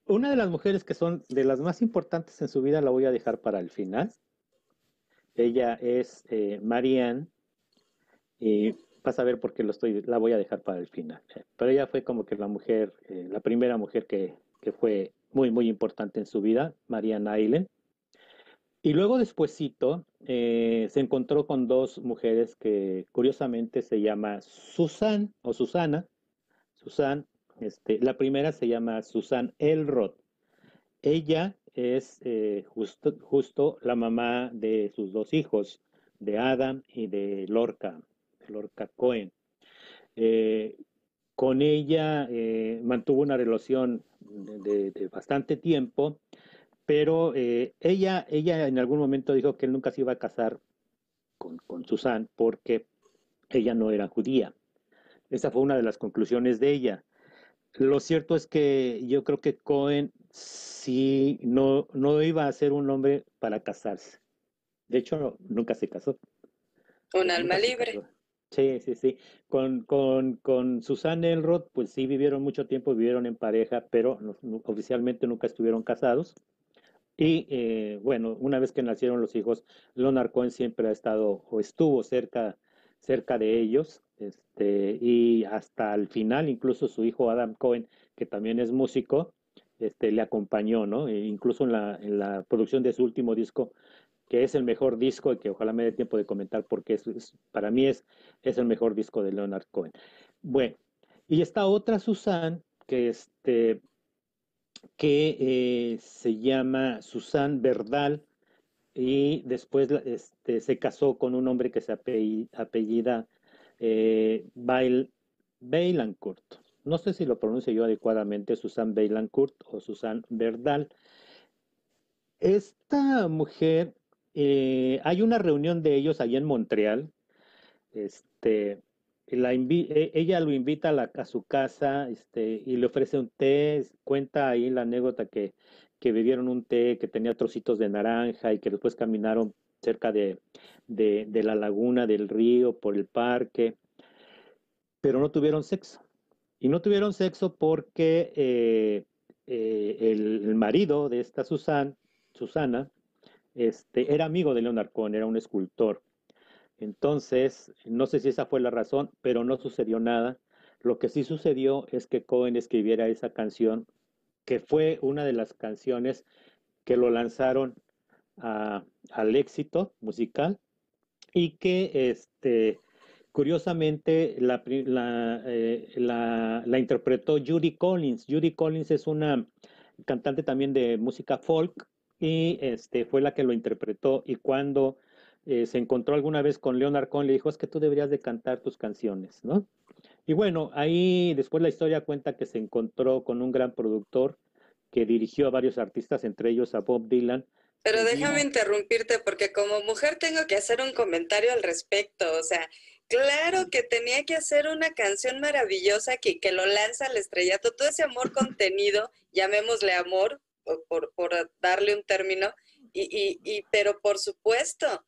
una de las mujeres que son de las más importantes en su vida la voy a dejar para el final. Ella es eh, Marianne y vas a ver por qué lo estoy, la voy a dejar para el final. Pero ella fue como que la mujer, eh, la primera mujer que, que fue muy, muy importante en su vida, María Nailen. Y luego despuesito eh, se encontró con dos mujeres que curiosamente se llama Susan o Susana. Susan, este, la primera se llama Susan Elrod. Ella es eh, justo, justo la mamá de sus dos hijos, de Adam y de Lorca, Lorca Cohen. Eh, con ella mantuvo una relación de, bastante tiempo, pero eh, ella, ella en algún momento dijo que él nunca se iba a casar con, con Susan porque ella no era judía. Esa fue una de las conclusiones de ella. Lo cierto es que yo creo que Cohen sí no, no iba a ser un hombre para casarse. De hecho, nunca se casó. Un alma libre. Sí, sí, sí. Con, con, con Susana Elrod, pues sí vivieron mucho tiempo, vivieron en pareja, pero oficialmente nunca estuvieron casados. Y eh, bueno, una vez que nacieron los hijos, Leonard Cohen siempre ha estado o estuvo cerca, cerca de ellos. Este, y hasta el final, incluso su hijo Adam Cohen, que también es músico, este, le acompañó, ¿no? E incluso en la, en la producción de su último disco, que es el mejor disco y que ojalá me dé tiempo de comentar porque es, para mí es, es el mejor disco de Leonard Cohen. Bueno, y esta otra Susan, que, este, que eh, se llama Susan Verdal, y después este, se casó con un hombre que se apellida eh, Bailancourt. No sé si lo pronuncio yo adecuadamente, Susan Bailancourt o Susan Verdal. Esta mujer, eh, hay una reunión de ellos allá en Montreal. Este, la e, ella lo invita a, su casa este, y le ofrece un té, cuenta ahí la anécdota que, que bebieron un té que tenía trocitos de naranja y que después caminaron cerca de, de, la laguna, del río, por el parque, pero no tuvieron sexo. Y no tuvieron sexo porque eh, eh, el, marido de esta Susan, Susana este, era amigo de Leonard era un escultor. Entonces, no sé si esa fue la razón, pero no sucedió nada. Lo que sí sucedió es que Cohen escribiera esa canción, que fue una de las canciones que lo lanzaron al éxito musical y que este, curiosamente la, eh, la, la, interpretó Judy Collins. Judy Collins es una cantante también de música folk y este, fue la que lo interpretó y cuando eh, se encontró alguna vez con Leonard Cohen le dijo es que tú deberías de cantar tus canciones, ¿no? Y bueno, ahí después la historia cuenta que se encontró con un gran productor que dirigió a varios artistas, entre ellos a Bob Dylan, pero déjame interrumpirte porque como mujer tengo que hacer un comentario al respecto. O sea, claro que tenía que hacer una canción maravillosa que, que lo lanza al estrellato. Todo ese amor contenido, llamémosle amor, por, por darle un término, y, y, y, pero por supuesto,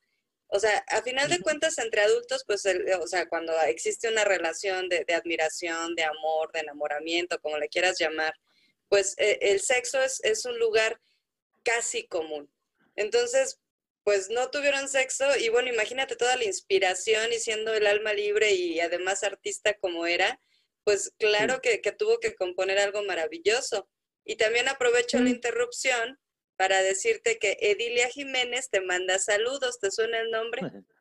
o sea, a final de cuentas entre adultos, pues, o sea, cuando existe una relación de, de, admiración, de amor, de enamoramiento, como le quieras llamar, pues eh, el sexo es, es un lugar casi común. Entonces, pues no tuvieron sexo y bueno, imagínate toda la inspiración y siendo el alma libre y además artista como era, pues claro que, tuvo que componer algo maravilloso. Y también aprovecho la interrupción para decirte que Edilia Jiménez te manda saludos, ¿te suena el nombre?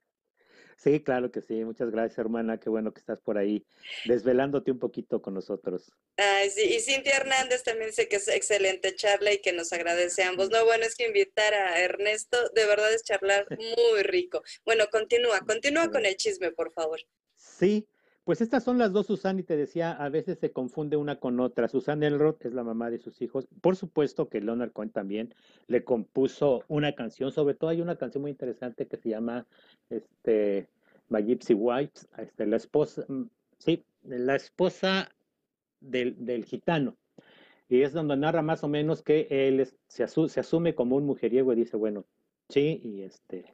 Sí, claro que sí. Muchas gracias, hermana. Qué bueno que estás por ahí desvelándote un poquito con nosotros. Ay, sí. Y Cintia Hernández también dice que es excelente charla y que nos agradece a ambos. No, bueno, es que invitar a Ernesto, de verdad es charlar muy rico. Bueno, continúa, continúa con el chisme, por favor. Sí, pues estas son las dos Susan y te decía, a veces se confunde una con otra. Susan Elroth es la mamá de sus hijos. Por supuesto que Leonard Cohen también le compuso una canción, sobre todo hay una canción muy interesante que se llama este My Gypsy Wife, este, la esposa, mm, sí, la esposa del, del, gitano. Y es donde narra más o menos que él se, se asume como un mujeriego y dice, bueno, sí, y este,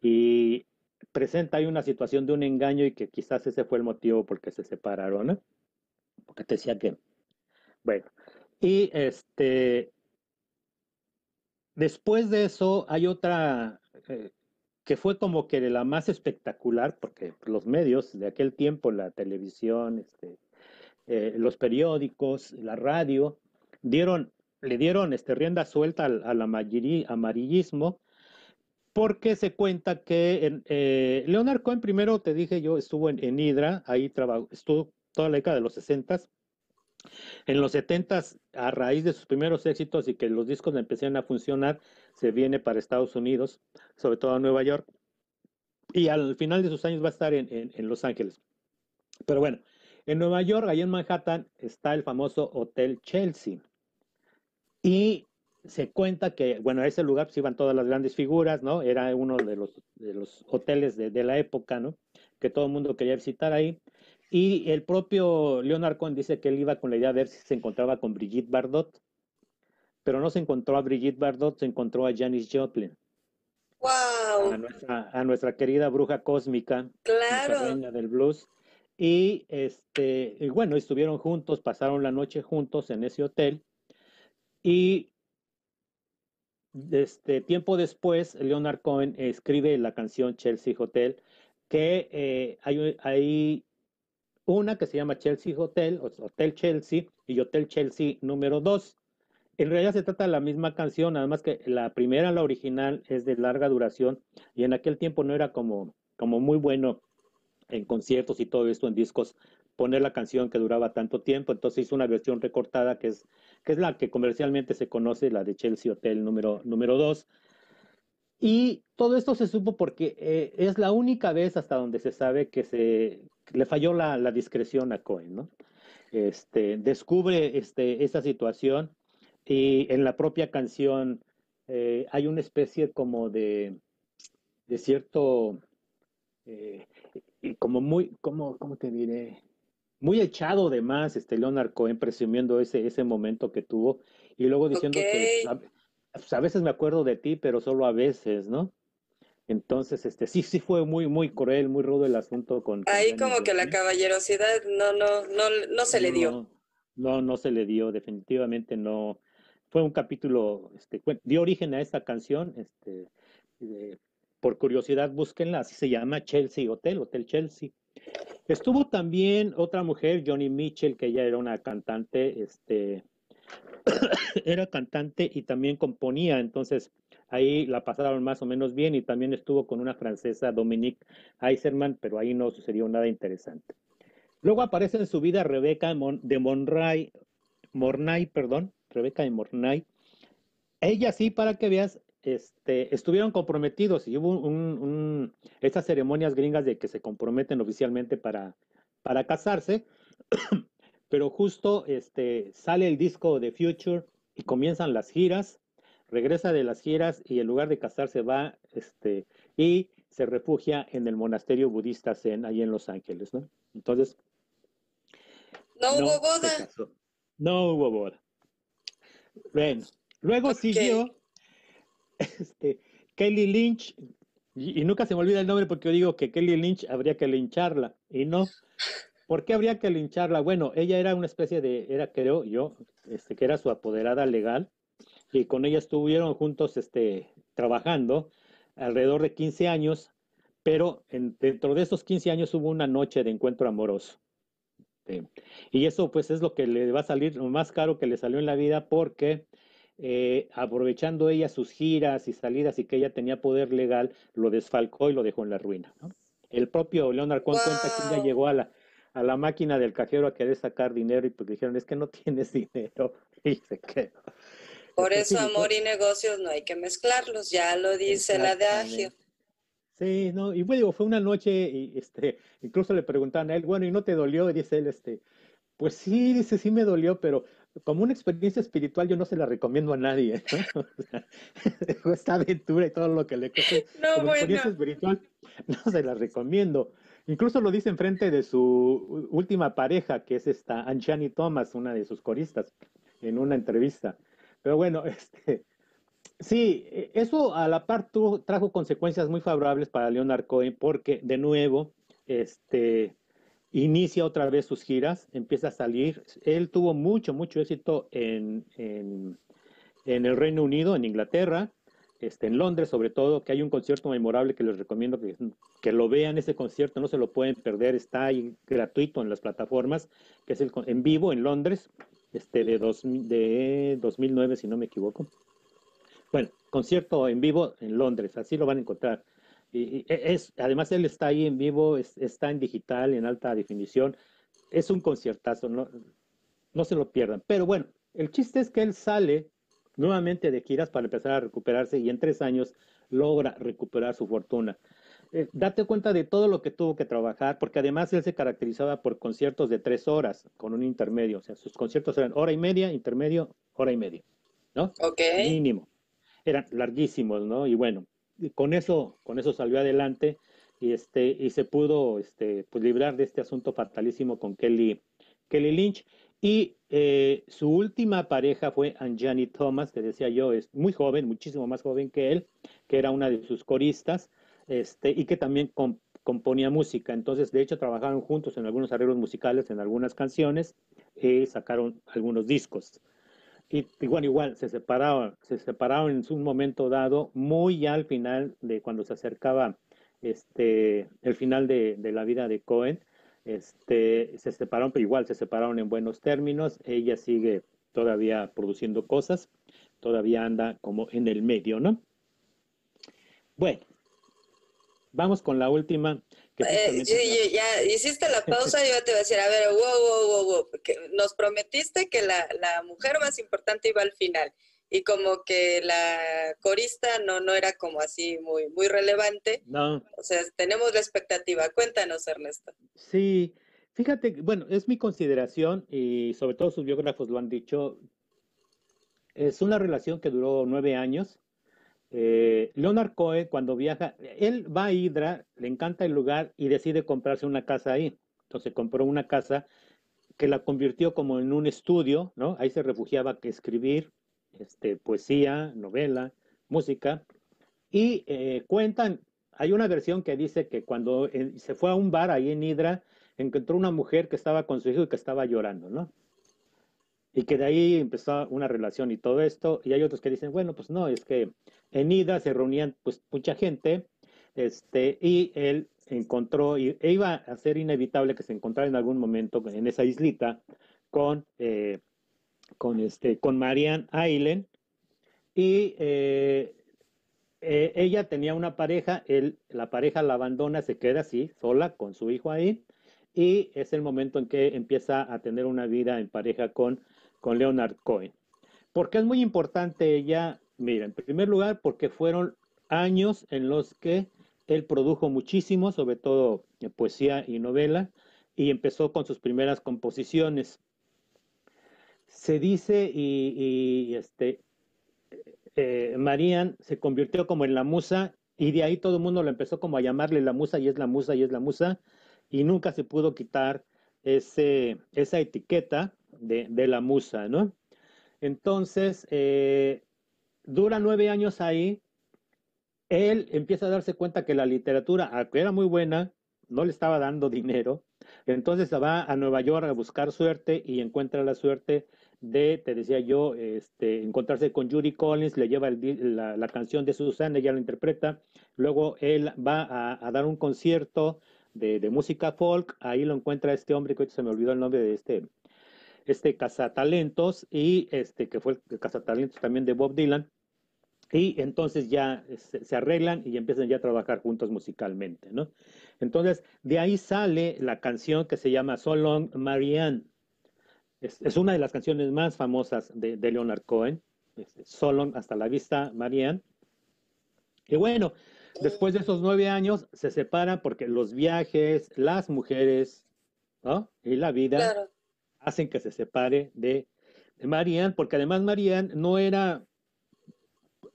y presenta ahí una situación de un engaño y que quizás ese fue el motivo por que se separaron, ¿no? Porque te decía que, bueno, y este, después de eso hay otra eh, que fue como que la más espectacular, porque los medios de aquel tiempo, la televisión, este, eh, los periódicos, la radio, dieron, le dieron este, rienda suelta al, al amarillismo porque se cuenta que eh, Leonard Cohen, primero te dije yo, estuvo en, en Hydra, ahí trabajó, estuvo toda la década de los 60 en los 70 a raíz de sus primeros éxitos y que los discos empezaron a funcionar, se viene para Estados Unidos, sobre todo a Nueva York, y al final de sus años va a estar en, en Los Ángeles. Pero bueno, en Nueva York, ahí en Manhattan, está el famoso Hotel Chelsea. Y se cuenta que, bueno, a ese lugar pues, iban todas las grandes figuras, ¿no? Era uno de los, de los hoteles de, de, la época, ¿no? Que todo el mundo quería visitar ahí. Y el propio Leonard Cohen dice que él iba con la idea de ver si se encontraba con Brigitte Bardot, pero no se encontró a Brigitte Bardot, se encontró a Janis Joplin. ¡Wow! A nuestra, a nuestra querida bruja cósmica, claro. reina del blues. Y, este, y bueno, estuvieron juntos, pasaron la noche juntos en ese hotel. Y este, tiempo después, Leonard Cohen escribe la canción Chelsea Hotel, que eh, hay, hay, una que se llama Chelsea Hotel, Hotel Chelsea, y Hotel Chelsea número 2. en realidad se trata de la misma canción, nada más que la primera, la original, es de larga duración y en aquel tiempo no era como, como muy bueno en conciertos y todo esto, en discos, poner la canción que duraba tanto tiempo, entonces hizo una versión recortada que es, que es la que comercialmente se conoce, la de Chelsea Hotel número, número 2. Y todo esto se supo porque eh, es la única vez hasta donde se sabe que se le falló la, la discreción a Cohen, ¿no? Este, descubre este, esta situación y en la propia canción eh, hay una especie como de, de cierto, eh, como muy, como, ¿cómo te diré? Muy echado de más, este Leonard Cohen presumiendo ese, ese momento que tuvo y luego diciendo que pues, a, veces me acuerdo de ti, pero solo a veces, ¿no? Entonces, este, sí, sí fue muy, muy cruel, muy rudo el asunto con. Ahí como que la caballerosidad no, no, no, no se le dio. No, no se le dio, definitivamente no fue un capítulo, este, dio origen a esta canción, este, por curiosidad búsquenla, así se llama Chelsea Hotel, Hotel Chelsea. Estuvo también otra mujer, Johnny Mitchell, que ella era una cantante, este, era cantante y también componía, entonces ahí la pasaron más o menos bien y también estuvo con una francesa, Dominique Eiserman, pero ahí no sucedió nada interesante. Luego aparece en su vida Rebeca de Monray, Mornay, perdón, Rebeca de Mornay. Ella sí, para que veas, este, estuvieron comprometidos y hubo un, estas ceremonias gringas de que se comprometen oficialmente para, para casarse, pero justo este, sale el disco de Future y comienzan las giras, regresa de las giras y en lugar de casarse va este, y se refugia en el monasterio budista Zen, ahí en Los Ángeles, ¿no? Entonces... No, hubo boda. No hubo boda. Bueno, luego siguió este, Kelly Lynch, y, nunca se me olvida el nombre porque yo digo que Kelly Lynch habría que lincharla, y no. ¿Por qué habría que lincharla? Bueno, ella era una especie de, era creo yo, este, que era su apoderada legal, y con ella estuvieron juntos este, trabajando alrededor de 15 años, pero dentro de esos 15 años hubo una noche de encuentro amoroso. Y eso pues es lo que le va a salir lo más caro que le salió en la vida porque eh, aprovechando ella sus giras y salidas y que ella tenía poder legal, lo desfalcó y lo dejó en la ruina. El propio Leonard Cohen cuenta que ella llegó a la, a la máquina del cajero a querer sacar dinero y pues dijeron, es que no tienes dinero. Y se quedó. Por eso amor y negocios no hay que mezclarlos, ya lo dice la de Agio. Sí, no, y bueno, fue una noche y este, incluso le preguntaban a él, bueno, ¿y no te dolió? Y dice él, este, pues sí, dice, sí me dolió, pero como una experiencia espiritual yo no se la recomiendo a nadie. Esta aventura y todo lo que le cueste no, como experiencia espiritual no se la recomiendo. Incluso lo dice en frente de su última pareja, que es esta Anchani Thomas, una de sus coristas, en una entrevista. Pero bueno, este, Sí, e, eso a la par trajo consecuencias muy favorables para Leonard Cohen porque de nuevo este, inicia otra vez sus giras, empieza a salir. Él tuvo mucho, mucho éxito en, en, el Reino Unido, en Inglaterra, este, en Londres sobre todo, que hay un concierto memorable que les recomiendo que, que, lo vean ese concierto, no se lo pueden perder, está ahí gratuito en las plataformas, que es el en vivo en Londres, este, de, dos, de 2009 si no me equivoco. Bueno, concierto en vivo en Londres, así lo van a encontrar. Y, es, además, él está ahí en vivo, está en digital, en alta definición. Es un conciertazo, no, no se lo pierdan. Pero bueno, el chiste es que él sale nuevamente de giras para empezar a recuperarse y en tres años logra recuperar su fortuna. Eh, date cuenta de todo lo que tuvo que trabajar, porque además él se caracterizaba por conciertos de tres horas con un intermedio. O sea, sus conciertos eran hora y media, intermedio, hora y media. ¿No? Ok. Mínimo eran larguísimos, ¿no? Y bueno, con eso, con eso salió adelante y este, y se pudo este, pues, librar de este asunto fatalísimo con Kelly, Kelly Lynch. Y eh, su última pareja fue Anjani Thomas, que decía yo, es muy joven, muchísimo más joven que él, que era una de sus coristas, este, y que también componía música. Entonces, de hecho, trabajaron juntos en algunos arreglos musicales, en algunas canciones, y sacaron algunos discos. Y igual, igual, se separaron, se separaron en un momento dado, muy al final de cuando se acercaba este, el final de, de la vida de Cohen, este, se separaron, pero igual se separaron en buenos términos. Ella sigue todavía produciendo cosas, todavía anda como en el medio, ¿no? Bueno, vamos con la última. Eh, ya hiciste la pausa, yo te voy a decir, a ver, wow, wow, wow, wow, nos prometiste que la, la mujer más importante iba al final y como que la corista no, no era como así muy, muy relevante. No. O sea, tenemos la expectativa. Cuéntanos, Ernesto. Sí, fíjate, bueno, es mi consideración y sobre todo sus biógrafos lo han dicho. Es una relación que duró nueve años. Eh, Leonard Cohen, cuando viaja, él va a Hydra, le encanta el lugar y decide comprarse una casa ahí. Entonces compró una casa que la convirtió como en un estudio, ¿no? Ahí se refugiaba que escribir, este, poesía, novela, música, y eh, cuentan, hay una versión que dice que cuando se fue a un bar ahí en Hydra, encontró una mujer que estaba con su hijo y que estaba llorando, ¿no? Y que de ahí empezó una relación y todo esto, y hay otros que dicen, bueno, pues no, es que en Hydra se reunían pues mucha gente, este, y él encontró, y e iba a ser inevitable que se encontrara en algún momento en esa islita con eh, con, este, con Marianne Ailen y eh, eh, ella tenía una pareja, él, la pareja la abandona, se queda así, sola, con su hijo ahí, y es el momento en que empieza a tener una vida en pareja con, con Leonard Cohen. Porque es muy importante ella, mira, en primer lugar, porque fueron años en los que él produjo muchísimo, sobre todo poesía y novela, y empezó con sus primeras composiciones se dice y, este, eh, Marian se convirtió como en la musa y de ahí todo el mundo lo empezó como a llamarle la musa y es la musa y es la musa y nunca se pudo quitar ese, esa etiqueta de, la musa, ¿no? Entonces, eh, dura nueve años ahí, él empieza a darse cuenta que la literatura, aunque era muy buena, no le estaba dando dinero, entonces va a Nueva York a buscar suerte y encuentra la suerte de, te decía yo, este, encontrarse con Judy Collins, le lleva la, canción de Susana, ella la interpreta, luego él va a, dar un concierto de, música folk, ahí lo encuentra este hombre, que se me olvidó el nombre de este, este cazatalentos, y este, que fue el cazatalentos también de Bob Dylan, y entonces ya se, arreglan y empiezan ya a trabajar juntos musicalmente, ¿no? Entonces, de ahí sale la canción que se llama So Long Marianne, es, una de las canciones más famosas de, Leonard Cohen. Solo hasta la vista, Marianne. Y bueno, después de esos nueve años se separan porque los viajes, las mujeres y la vida hacen que se separe de, Marianne, porque además Marianne no era,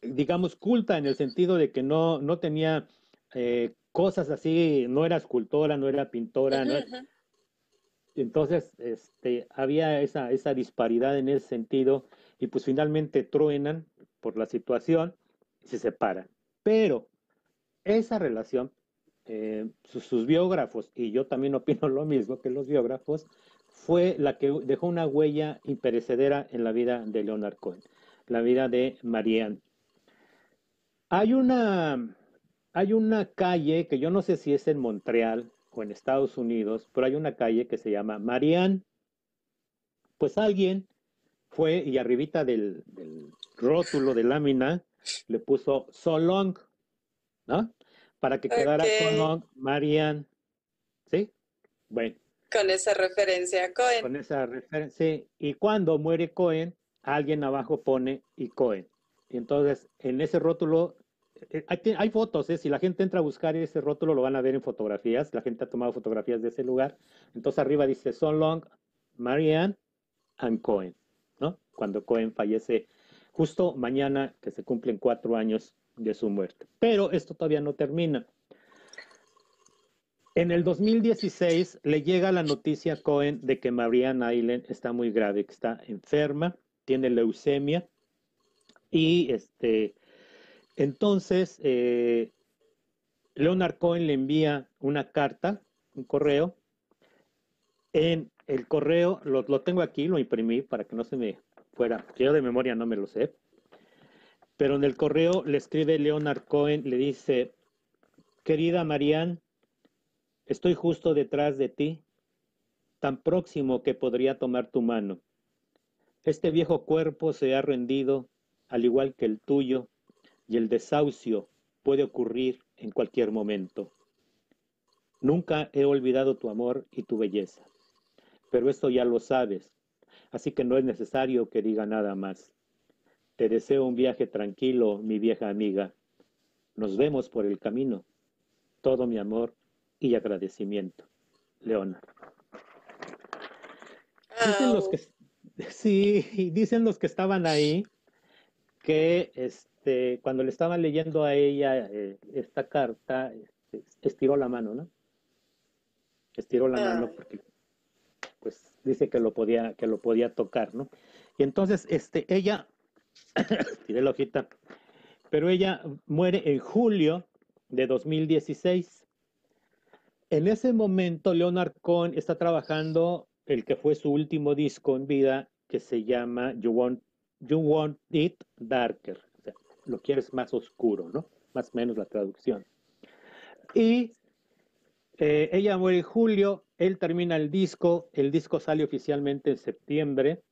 digamos, culta en el sentido de que no, no tenía eh, cosas así, no era escultora, no era pintora, no entonces, este, había esa, esa disparidad en ese sentido y pues finalmente truenan por la situación y se separan. Pero esa relación, eh, sus, biógrafos, y yo también opino lo mismo que los biógrafos, fue la que dejó una huella imperecedera en la vida de Leonard Cohen, la vida de Marianne. Hay una, hay una calle que yo no sé si es en Montreal, o en Estados Unidos, pero hay una calle que se llama Marianne. Pues alguien fue y arribita del, rótulo de lámina le puso So Long, ¿no? Para que quedara So Long Marianne. ¿Sí? Bueno. Con esa referencia a Cohen. Con esa referencia, Y cuando muere Cohen, alguien abajo pone y Cohen. Y entonces, en ese rótulo eh, hay, fotos, ¿eh? si la gente entra a buscar ese rótulo lo van a ver en fotografías, la gente ha tomado fotografías de ese lugar, entonces arriba dice So Long, Marianne and Cohen, ¿no? Cuando Cohen fallece justo mañana que se cumplen cuatro años de su muerte. Pero esto todavía no termina. En el 2016 le llega la noticia a Cohen de que Marianne Island está muy grave, que está enferma, tiene leucemia y este entonces, eh, Leonard Cohen le envía una carta, un correo. En el correo, lo, tengo aquí, lo imprimí para que no se me fuera, yo de memoria no me lo sé. Pero en el correo le escribe Leonard Cohen, le dice, querida Marianne, estoy justo detrás de ti, tan próximo que podría tomar tu mano. Este viejo cuerpo se ha rendido, al igual que el tuyo, y el desahucio puede ocurrir en cualquier momento. Nunca he olvidado tu amor y tu belleza, pero esto ya lo sabes, así que no es necesario que diga nada más. Te deseo un viaje tranquilo, mi vieja amiga. Nos vemos por el camino. Todo mi amor y agradecimiento. Leona. Dicen los que, sí, dicen los que estaban ahí que este, cuando le estaban leyendo a ella eh, esta carta, este, estiró la mano, ¿no? Estiró la mano porque pues dice que lo podía, que lo podía tocar, ¿no? Y entonces, este, ella, tiré la hojita, pero ella muere en julio de 2016. En ese momento, Leonard Cohen está trabajando el que fue su último disco en vida, que se llama You Want, you want It Darker. Lo quieres más oscuro, ¿no? Más o menos la traducción. Y eh, ella muere en julio, él termina el disco, el disco sale oficialmente en septiembre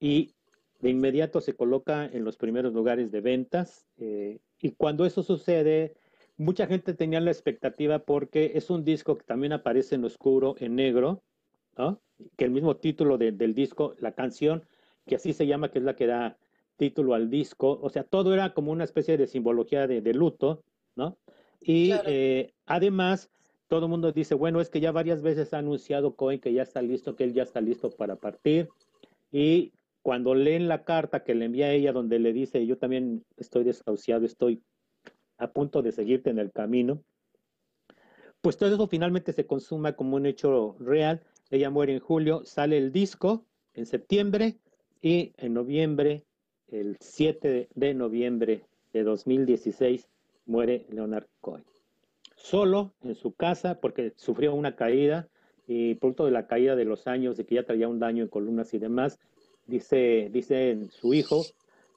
y de inmediato se coloca en los primeros lugares de ventas. Eh, y cuando eso sucede, mucha gente tenía la expectativa porque es un disco que también aparece en oscuro, en negro, que el mismo título del disco, la canción, que así se llama, que es la que da título al disco, o sea, todo era como una especie de simbología de, luto, ¿no? Y eh, además, todo el mundo dice, bueno, es que ya varias veces ha anunciado Cohen que ya está listo, que él ya está listo para partir, y cuando leen la carta que le envía a ella, donde le dice, yo también estoy desahuciado, estoy a punto de seguirte en el camino, pues todo eso finalmente se consuma como un hecho real. Ella muere en julio, sale el disco en septiembre y en noviembre, el 7 de noviembre de 2016, muere Leonard Cohen. Solo en su casa porque sufrió una caída y producto de la caída de los años, de que ya traía un daño en columnas y demás, dice, dice su hijo,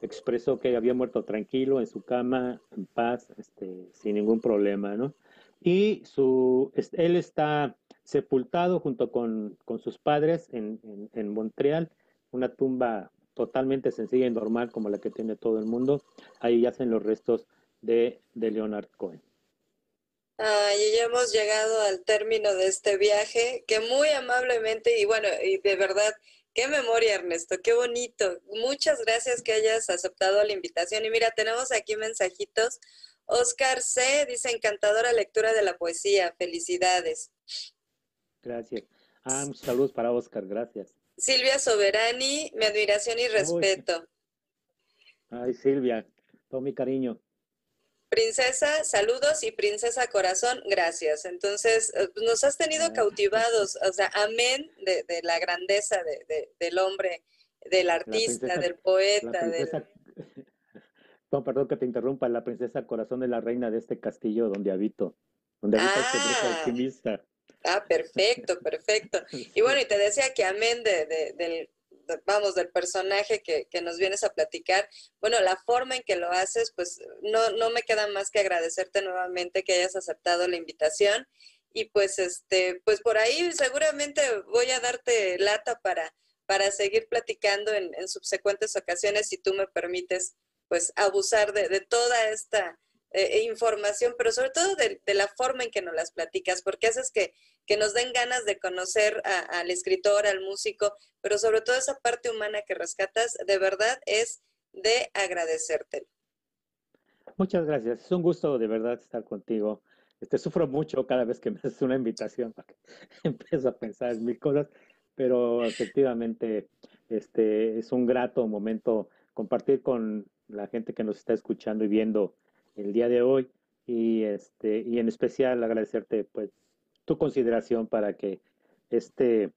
expresó que había muerto tranquilo en su cama, en paz, este, sin ningún problema, ¿no? Y su, él está sepultado junto con, con sus padres en, en, Montreal, una tumba totalmente sencilla y normal como la que tiene todo el mundo. Ahí yacen los restos de, de Leonard Cohen. Ah, y ya hemos llegado al término de este viaje, que muy amablemente, y bueno, y de verdad, Qué memoria, Ernesto, qué bonito. Muchas gracias que hayas aceptado la invitación. Y mira, tenemos aquí mensajitos. Oscar C. dice, encantadora lectura de la poesía. Felicidades. Gracias. Ah, saludos para Oscar, gracias. Silvia Soberani, mi admiración y respeto. Ay, Silvia, todo mi cariño. Princesa, saludos y princesa corazón, gracias. Entonces, eh, pues, nos has tenido cautivados, o sea, amén de, la grandeza del hombre, del artista, del poeta. No, perdón que te interrumpa, la princesa corazón de la reina de este castillo donde habito, donde habita este ah. optimista. Ah, perfecto, perfecto. Y bueno, y te decía que amén de, del vamos, del personaje que, nos vienes a platicar, bueno, la forma en que lo haces, pues no, no me queda más que agradecerte nuevamente que hayas aceptado la invitación. Y pues este, pues por ahí seguramente voy a darte lata para, para seguir platicando en, subsecuentes ocasiones si tú me permites pues abusar de toda esta eh, información, pero sobre todo de, la forma en que nos las platicas, porque haces que, que nos den ganas de conocer al escritor, al músico, pero sobre todo esa parte humana que rescatas, de verdad es de agradecerte. Muchas gracias, es un gusto de verdad estar contigo. Este, sufro mucho cada vez que me haces una invitación, porque empiezo a pensar en mil cosas, pero efectivamente este, es un grato momento compartir con la gente que nos está escuchando y viendo el día de hoy y este y en especial agradecerte pues tu consideración para que este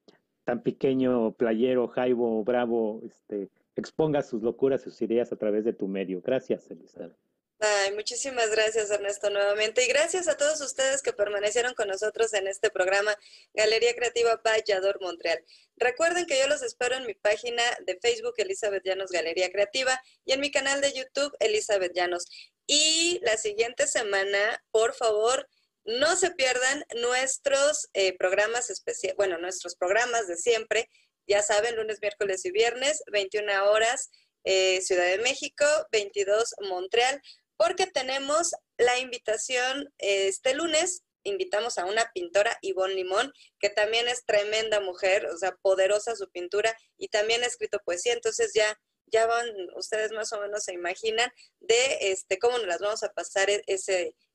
tan pequeño playero Jaibo Bravo este exponga sus locuras, sus ideas a través de tu medio. Gracias, Elizabeth. Ay, muchísimas gracias Ernesto nuevamente y gracias a todos ustedes que permanecieron con nosotros en este programa Galería Creativa Vallador Montreal. Recuerden que yo los espero en mi página de Facebook Elizabeth Llanos Galería Creativa y en mi canal de YouTube Elizabeth Llanos. Y la siguiente semana, por favor, no se pierdan nuestros eh, programas especiales, bueno, nuestros programas de siempre Ya saben, lunes, miércoles y viernes, 21 horas eh, Ciudad de México, 22 Montreal, porque tenemos la invitación este lunes. Invitamos a una pintora, Ivonne Limón, que también es tremenda mujer, o sea, poderosa su pintura y también ha escrito poesía. Entonces ya ya van, ustedes más o menos se imaginan de este, cómo nos las vamos a pasar e-,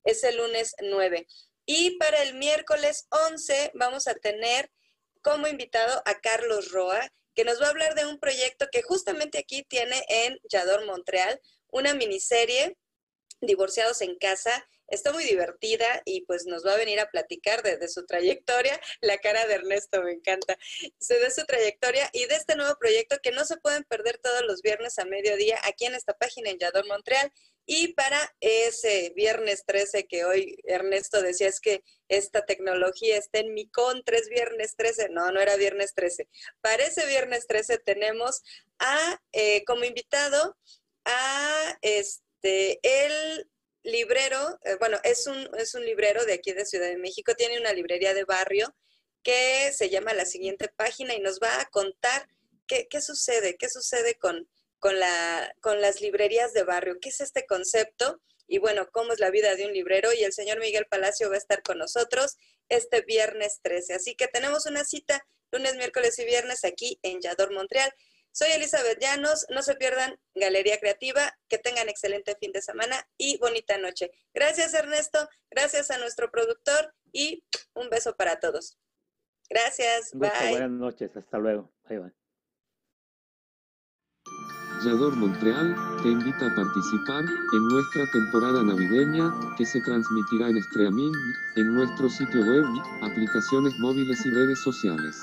ese, ese lunes 9. Y para el miércoles 11 vamos a tener como invitado a Carlos Roa, que nos va a hablar de un proyecto que justamente aquí tiene en Yador, Montreal, una miniserie, Divorciados en Casa, está muy divertida y pues nos va a venir a platicar de, su trayectoria. La cara de Ernesto me encanta. De su trayectoria y de este nuevo proyecto que no se pueden perder todos los viernes a mediodía aquí en esta página en Yador Montreal. Y para ese viernes 13 que hoy Ernesto decía es que esta tecnología está en mi con tres viernes 13. No, no era viernes 13. Para ese viernes 13 tenemos a, eh, como invitado a este, el librero, eh, bueno, es un, es un librero de aquí de Ciudad de México, tiene una librería de barrio que se llama La siguiente página y nos va a contar qué, qué sucede, qué sucede con, con, la, con las librerías de barrio, qué es este concepto y bueno, cómo es la vida de un librero y el señor Miguel Palacio va a estar con nosotros este viernes 13. Así que tenemos una cita lunes, miércoles y viernes aquí en Yador, Montreal. Soy Elizabeth Llanos, no se pierdan Galería Creativa, que tengan excelente fin de semana y bonita noche. Gracias Ernesto, gracias a nuestro productor y un beso para todos. Gracias, bye. Buenas noches, hasta luego. Bye bye. Yador Montreal te invita a participar en nuestra temporada navideña que se transmitirá en streaming en nuestro sitio web, aplicaciones móviles y redes sociales.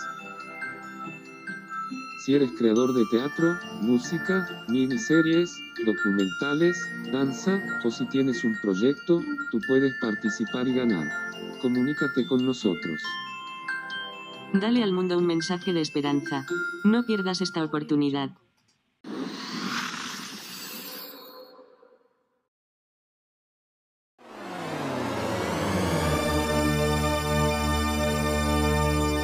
Si eres creador de teatro, música, miniseries, documentales, danza, o si tienes un proyecto, tú puedes participar y ganar. Comunícate con nosotros. Dale al mundo un mensaje de esperanza. No pierdas esta oportunidad.